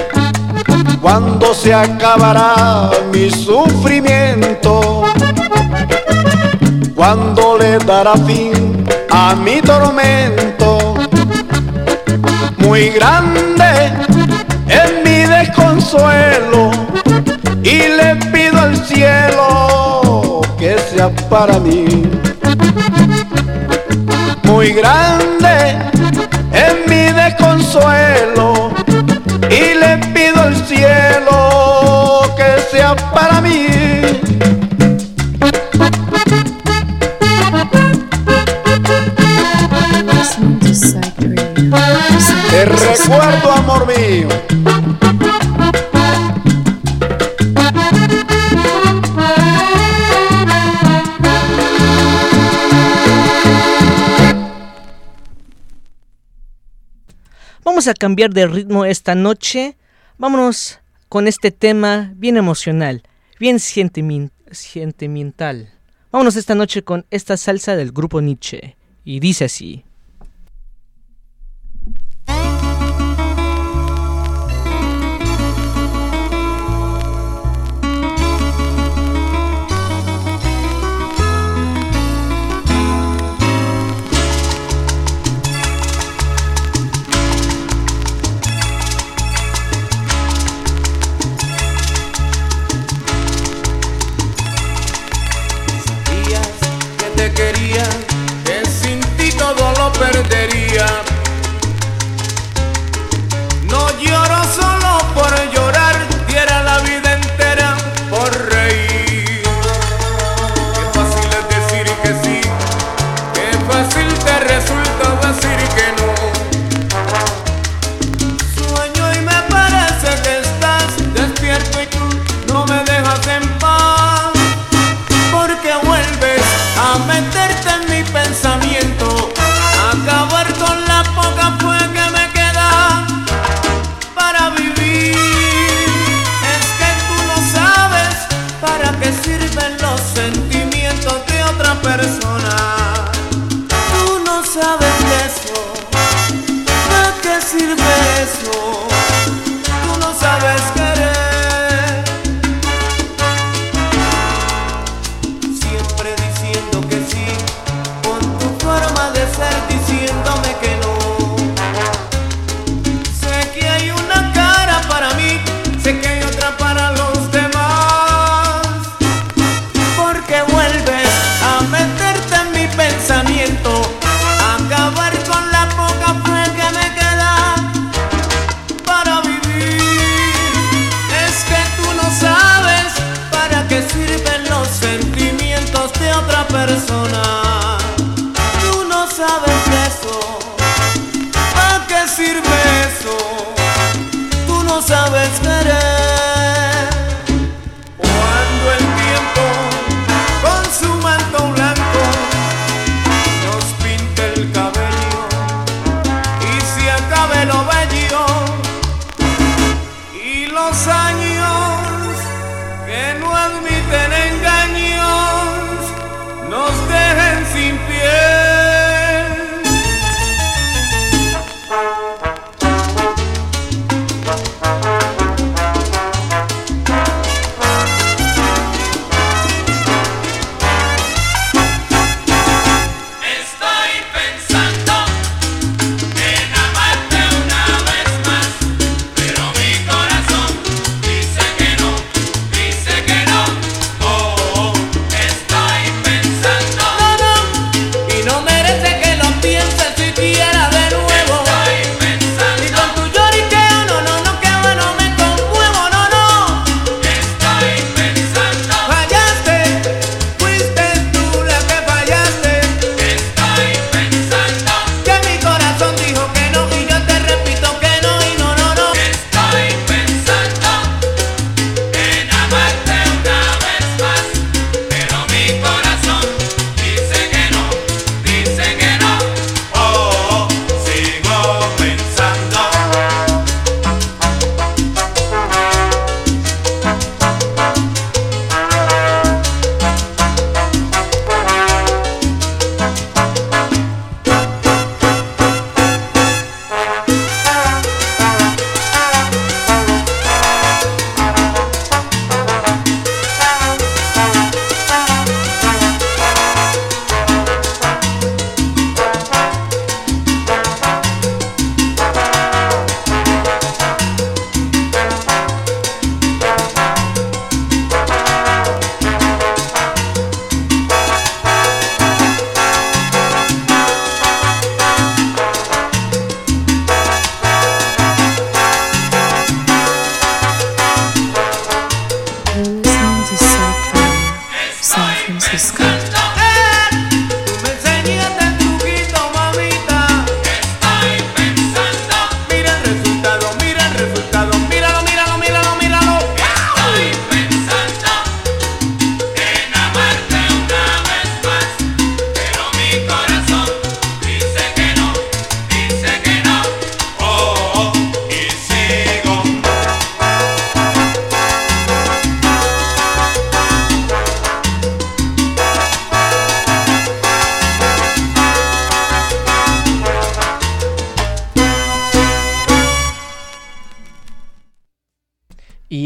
Cuando se acabará mi sufrimiento? cuando le dará fin a mi tormento? Muy grande es mi desconsuelo y le pido al cielo que sea para mí. Muy grande consuelo y le pido al cielo que sea para mí. Te recuerdo, amor mío. Vamos a cambiar de ritmo esta noche. Vámonos con este tema bien emocional, bien sentimental. Vámonos esta noche con esta salsa del grupo Nietzsche. Y dice así.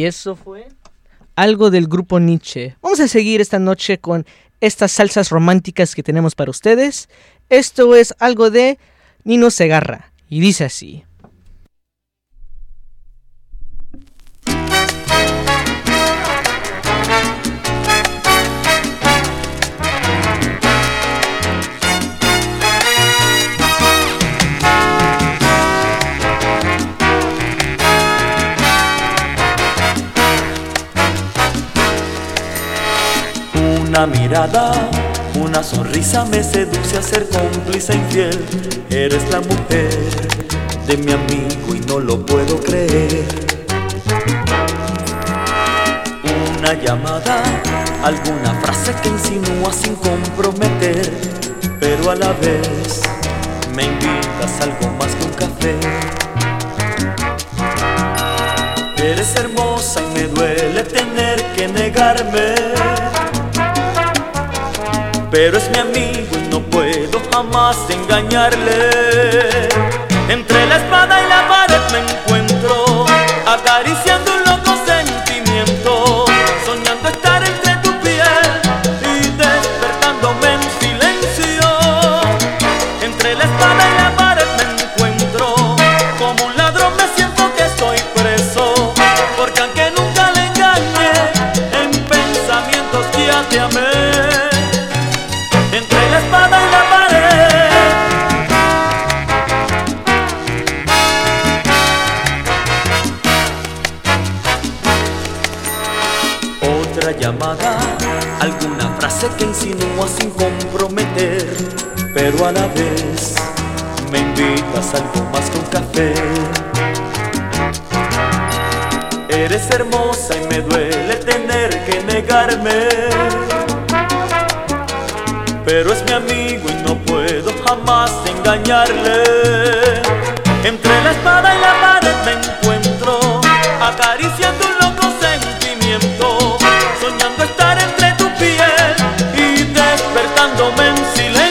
Y eso fue algo del grupo Nietzsche. Vamos a seguir esta noche con estas salsas románticas que tenemos para ustedes. Esto es algo de Nino Segarra y dice así. Una mirada, una sonrisa me seduce a ser cómplice infiel. Eres la mujer de mi amigo y no lo puedo creer. Una llamada, alguna frase que insinúa sin comprometer, pero a la vez me invitas algo más que un café. Eres hermosa y me duele tener que negarme. Pero es mi amigo y no puedo jamás engañarle. Entre la espada y la pared me encuentro, alguna frase que insinúa sin comprometer Pero a la vez me invitas algo más que un café Eres hermosa y me duele tener que negarme pero es mi amigo y no puedo jamás engañarle. Entre la espada y la pared me encuentro, acariciando un loco sentimiento, soñando estar despertándome en silencio.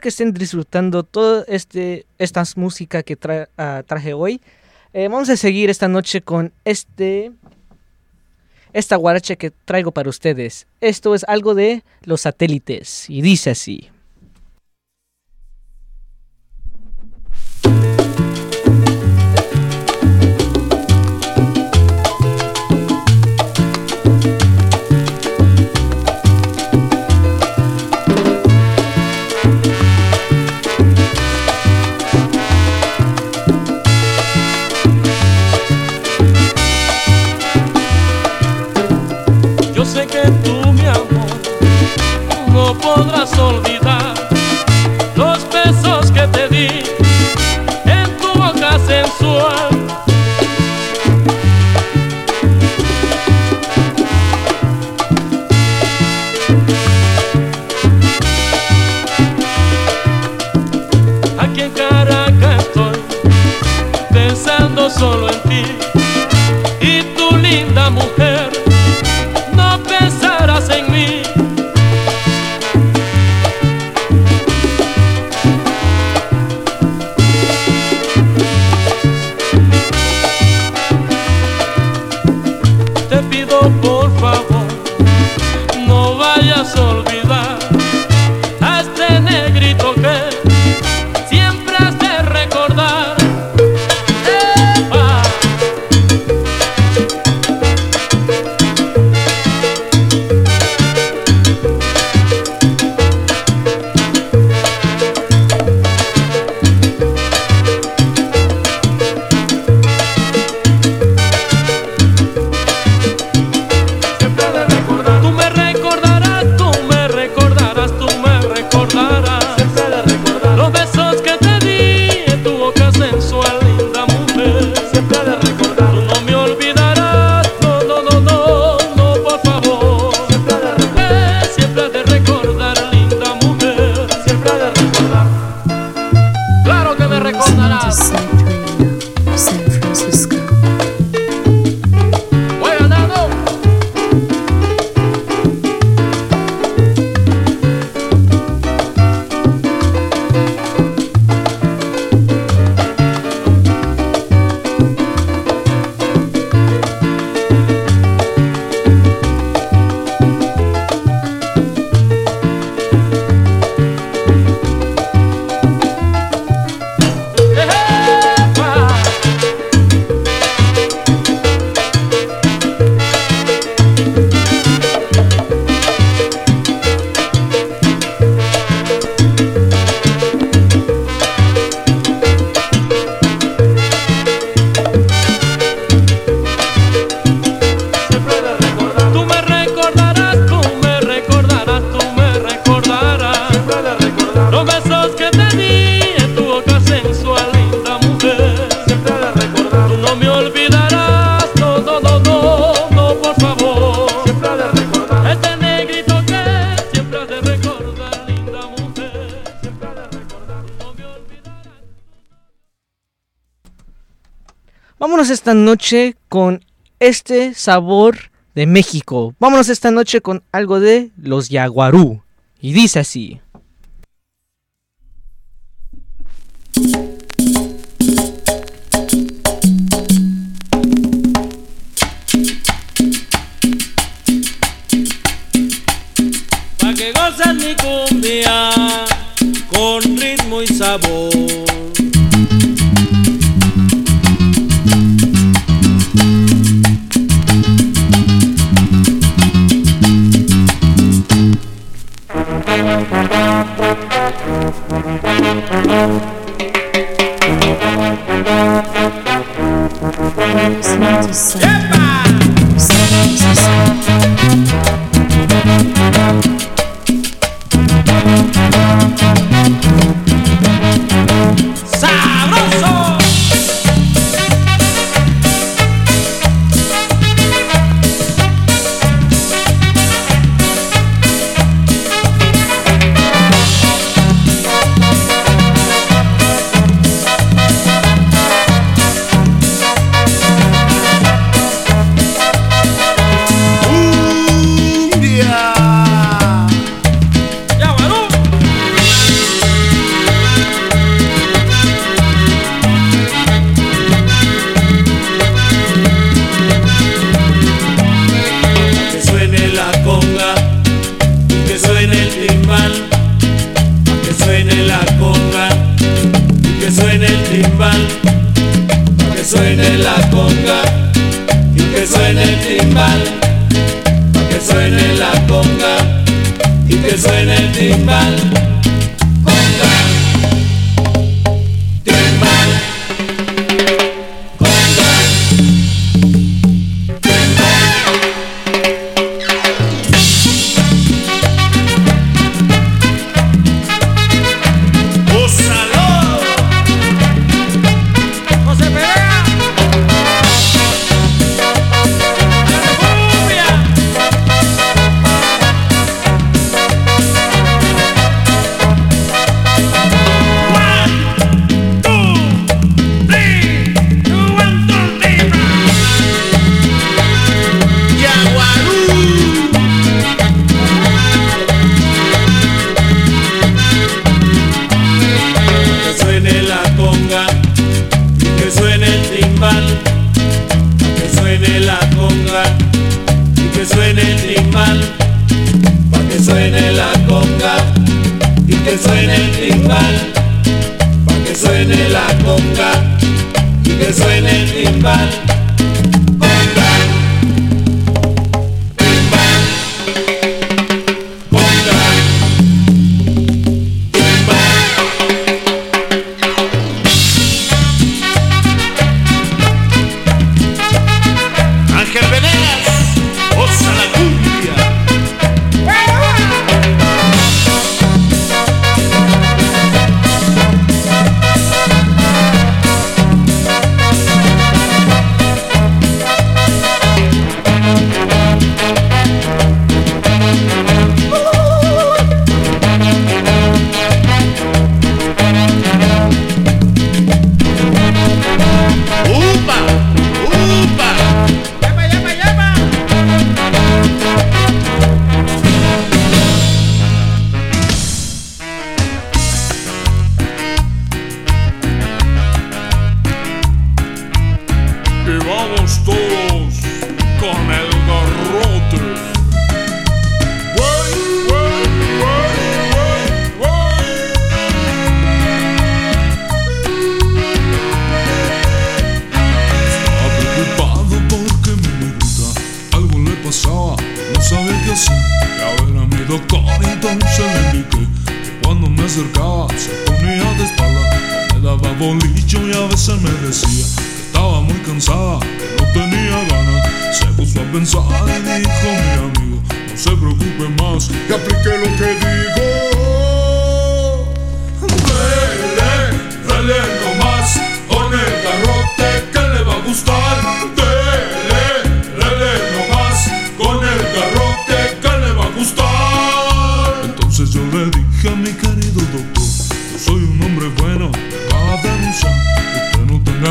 que estén disfrutando toda este, esta música que ah, traje hoy. Eh, vamos a seguir esta noche con este esta guaracha que traigo para ustedes. Esto es algo de los satélites y dice así. Caracas estoy, pensando solo en ti. esta noche con este sabor de México. Vámonos esta noche con algo de los Yaguarú. Y dice así.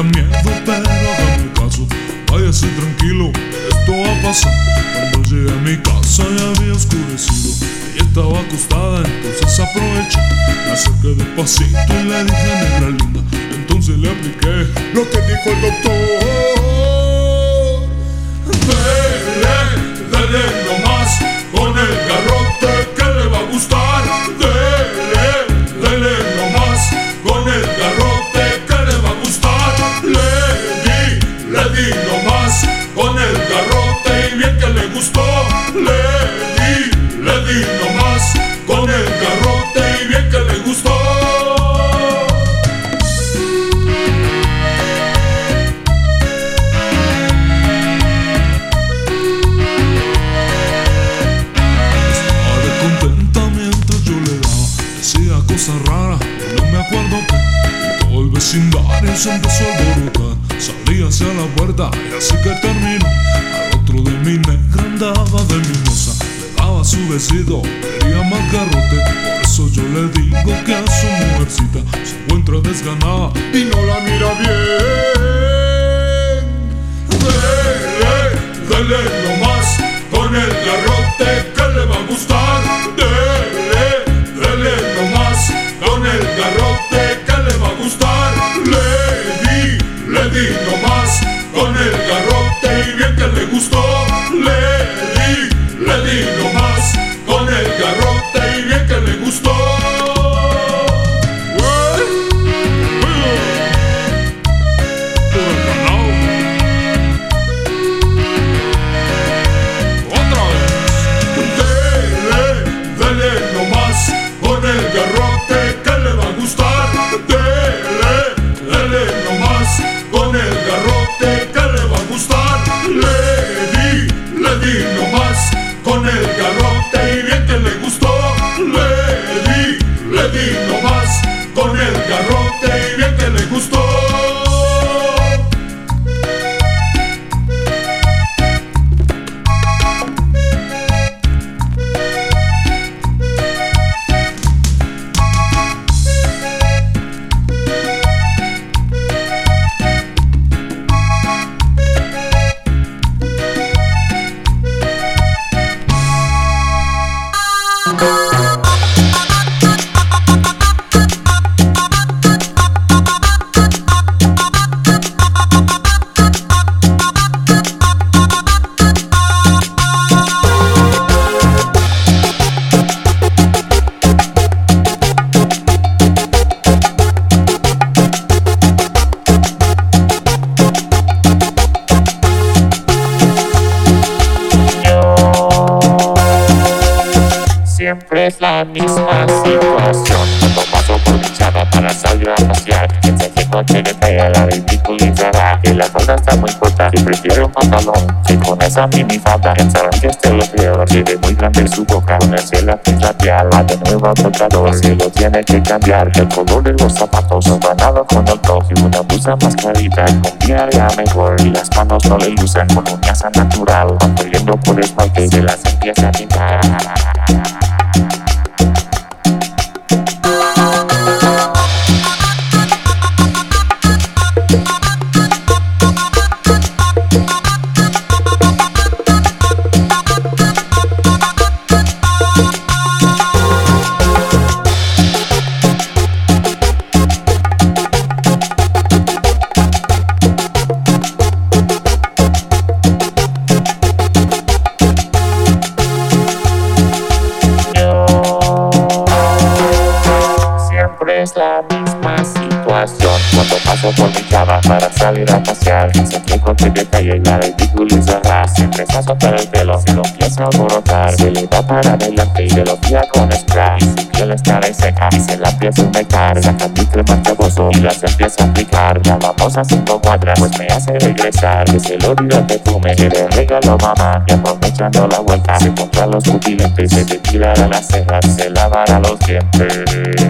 miedo, pero hágame caso. Váyase tranquilo, esto va a pasar. Cuando llegué a mi casa ya había oscurecido. Ella estaba acostada, entonces aproveché. La saqué despacito y la dije negra linda. Entonces le apliqué lo que dijo el doctor. Nomás con el garrote y así que terminó. Al otro de mi negra andaba de mi mimosa, le daba su besito, quería más garrote. Por eso yo le digo que a su mujercita se encuentra desganada y no la mira bien. Dele, dele nomás con el garrote que le va a gustar. Esa mini falda pensarán que este lo peor. Tiene muy grande su boca, ponerse la labial. Va de nuevo tocador, se lo tiene que cambiar. El color de los zapatos banado con el y una blusa más clarita. Mejor y las manos no le usan con uñas al natural. Corriendo por esmalte se las empieza a Siempre se azota el pelo, se lo empieza a alborotar Se le va para adelante y se lo tira con spray Su piel está reseca y se la empieza a humectar Saca mi crema chavoso y las empieza a aplicar. Ya vamos a cinco cuadras, pues me hace regresar. Se lo olvida el perfume que le regaló mamá Y aprovechando la vuelta se compra los putilentes Se depilará las cejas, se lavará los dientes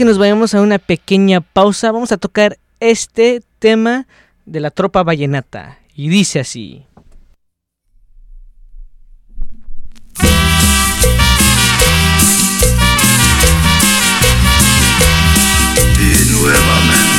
que nos vayamos a una pequeña pausa, vamos a tocar este tema de la tropa vallenata. Y dice así. Nuevamente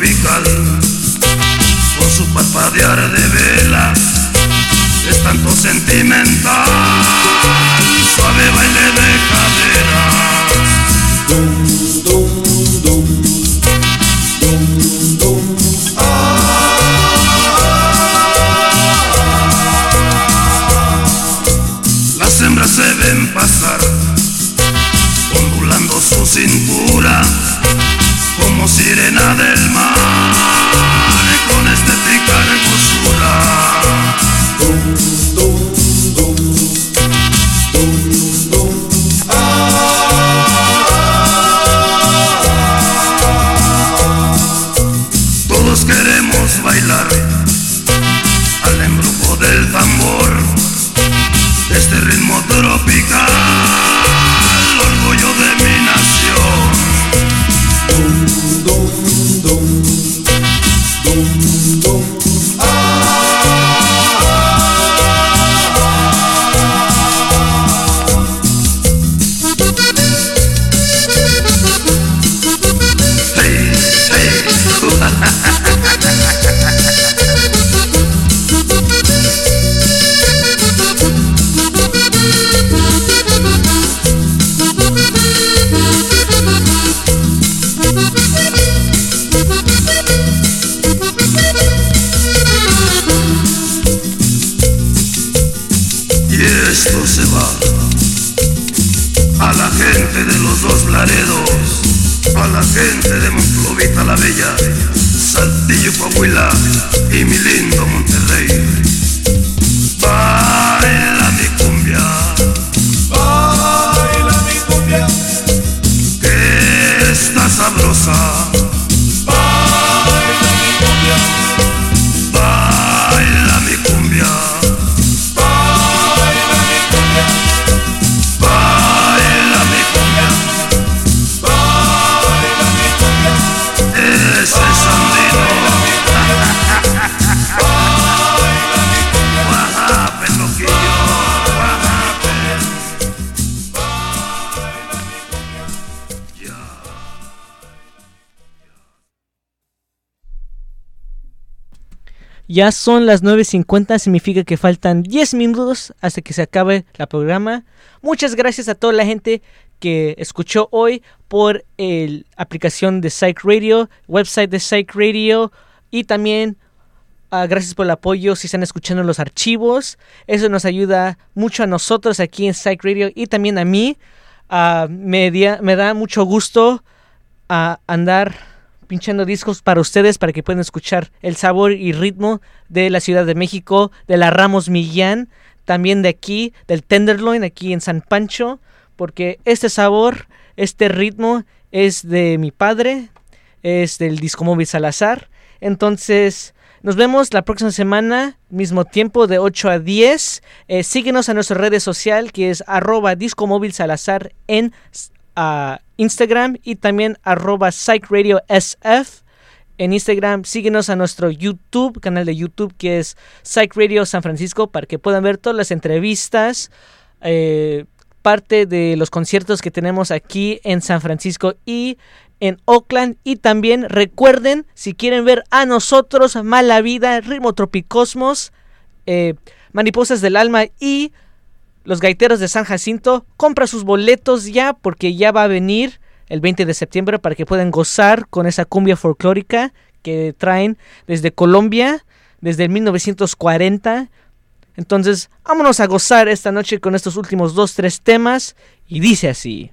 tropical, con su parpadear de vela, es tanto sentimental, suave baile de caderas. Las tropical, Ya son las 9.50, significa que faltan 10 minutos hasta que se acabe la programa. Muchas gracias a toda la gente que escuchó hoy por la aplicación de Psych Radio, website de Psych Radio y también ah, gracias por el apoyo si están escuchando los archivos. Eso nos ayuda mucho a nosotros aquí en Psych Radio y también a mí. Ah, me, da mucho gusto ah, andar pinchando discos para ustedes para que puedan escuchar el sabor y ritmo de la Ciudad de México, de la Ramos Millán, también de aquí, del Tenderloin, aquí en San Pancho, porque este sabor, este ritmo es de mi padre, es del Disco Móvil Salazar. Entonces, nos vemos la próxima semana, mismo tiempo de 8 a 10. Eh, síguenos a nuestra red social que es arroba Disco Móvil Salazar en a Instagram y también arroba Psych Radio SF en Instagram. Síguenos a nuestro YouTube, canal de YouTube que es Psych Radio San Francisco para que puedan ver todas las entrevistas, eh, parte de los conciertos que tenemos aquí en San Francisco y en Oakland. Y también recuerden, si quieren ver a nosotros, Mala Vida, Ritmo Tropicosmos, eh, Mariposas del Alma y los gaiteros de San Jacinto, compra sus boletos ya porque ya va a venir el 20 de septiembre para que puedan gozar con esa cumbia folclórica que traen desde Colombia, desde el 1940. Entonces, vámonos a gozar esta noche con estos últimos dos, tres temas y dice así.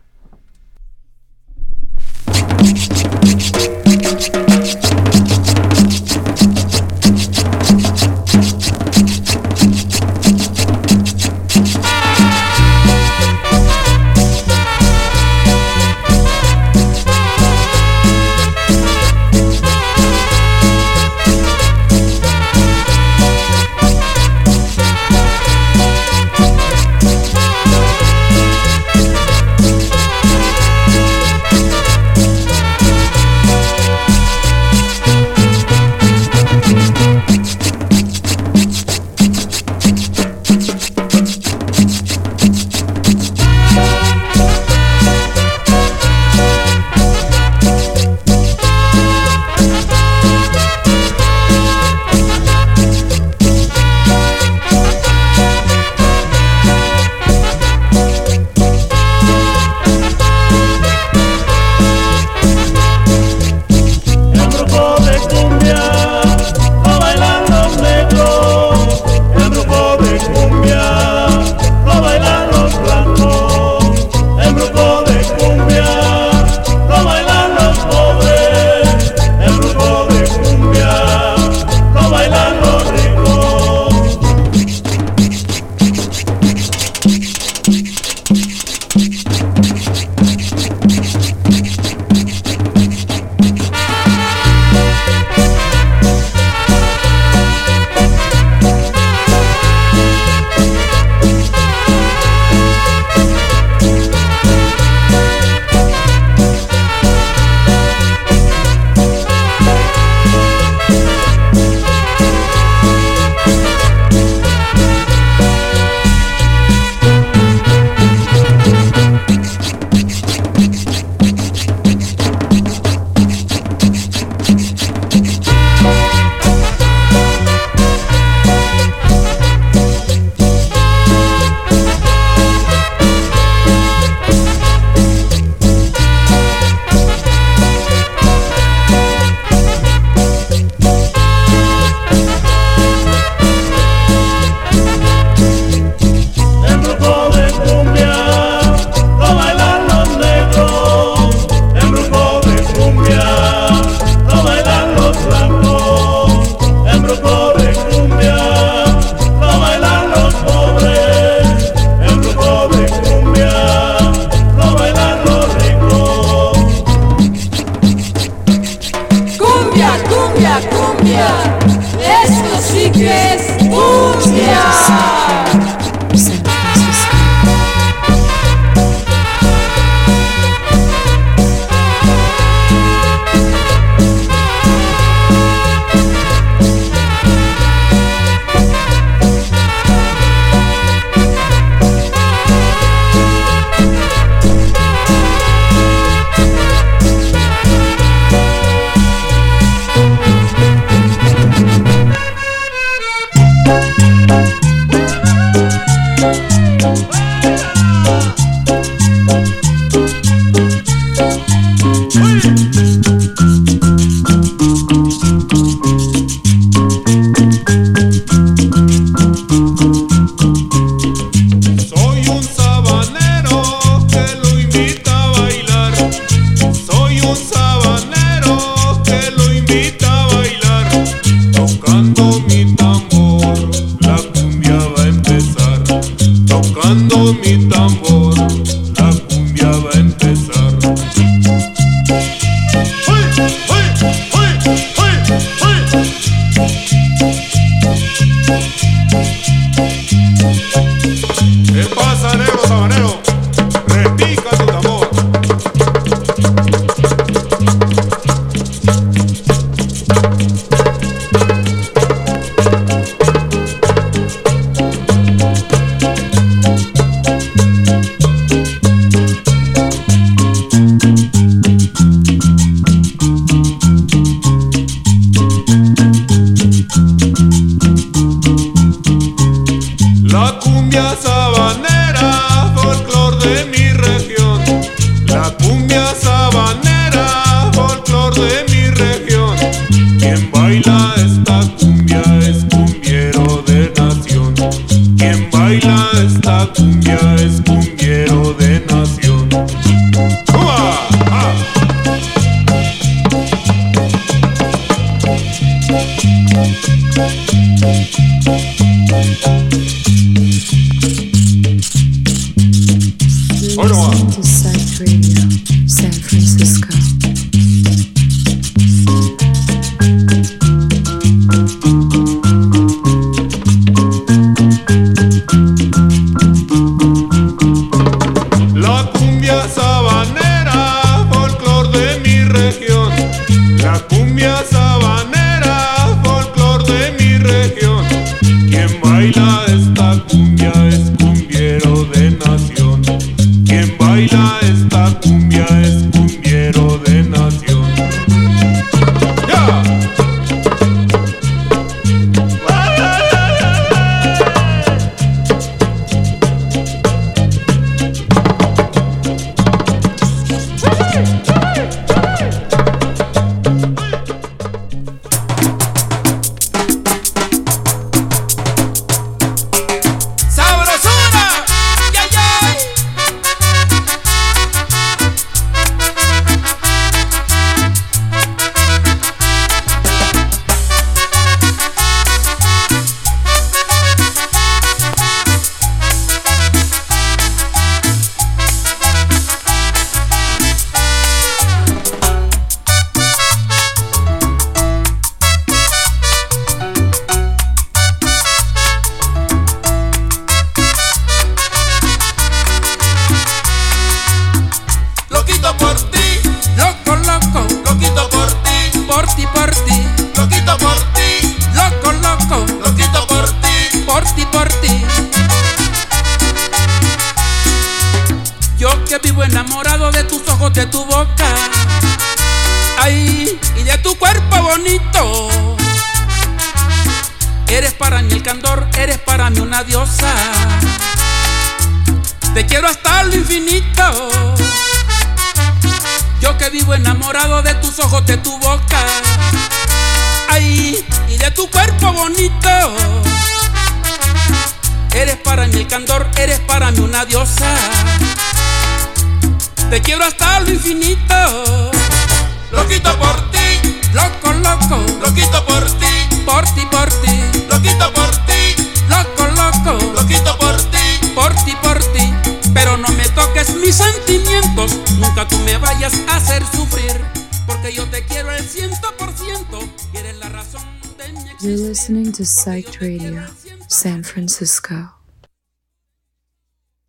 Francisco.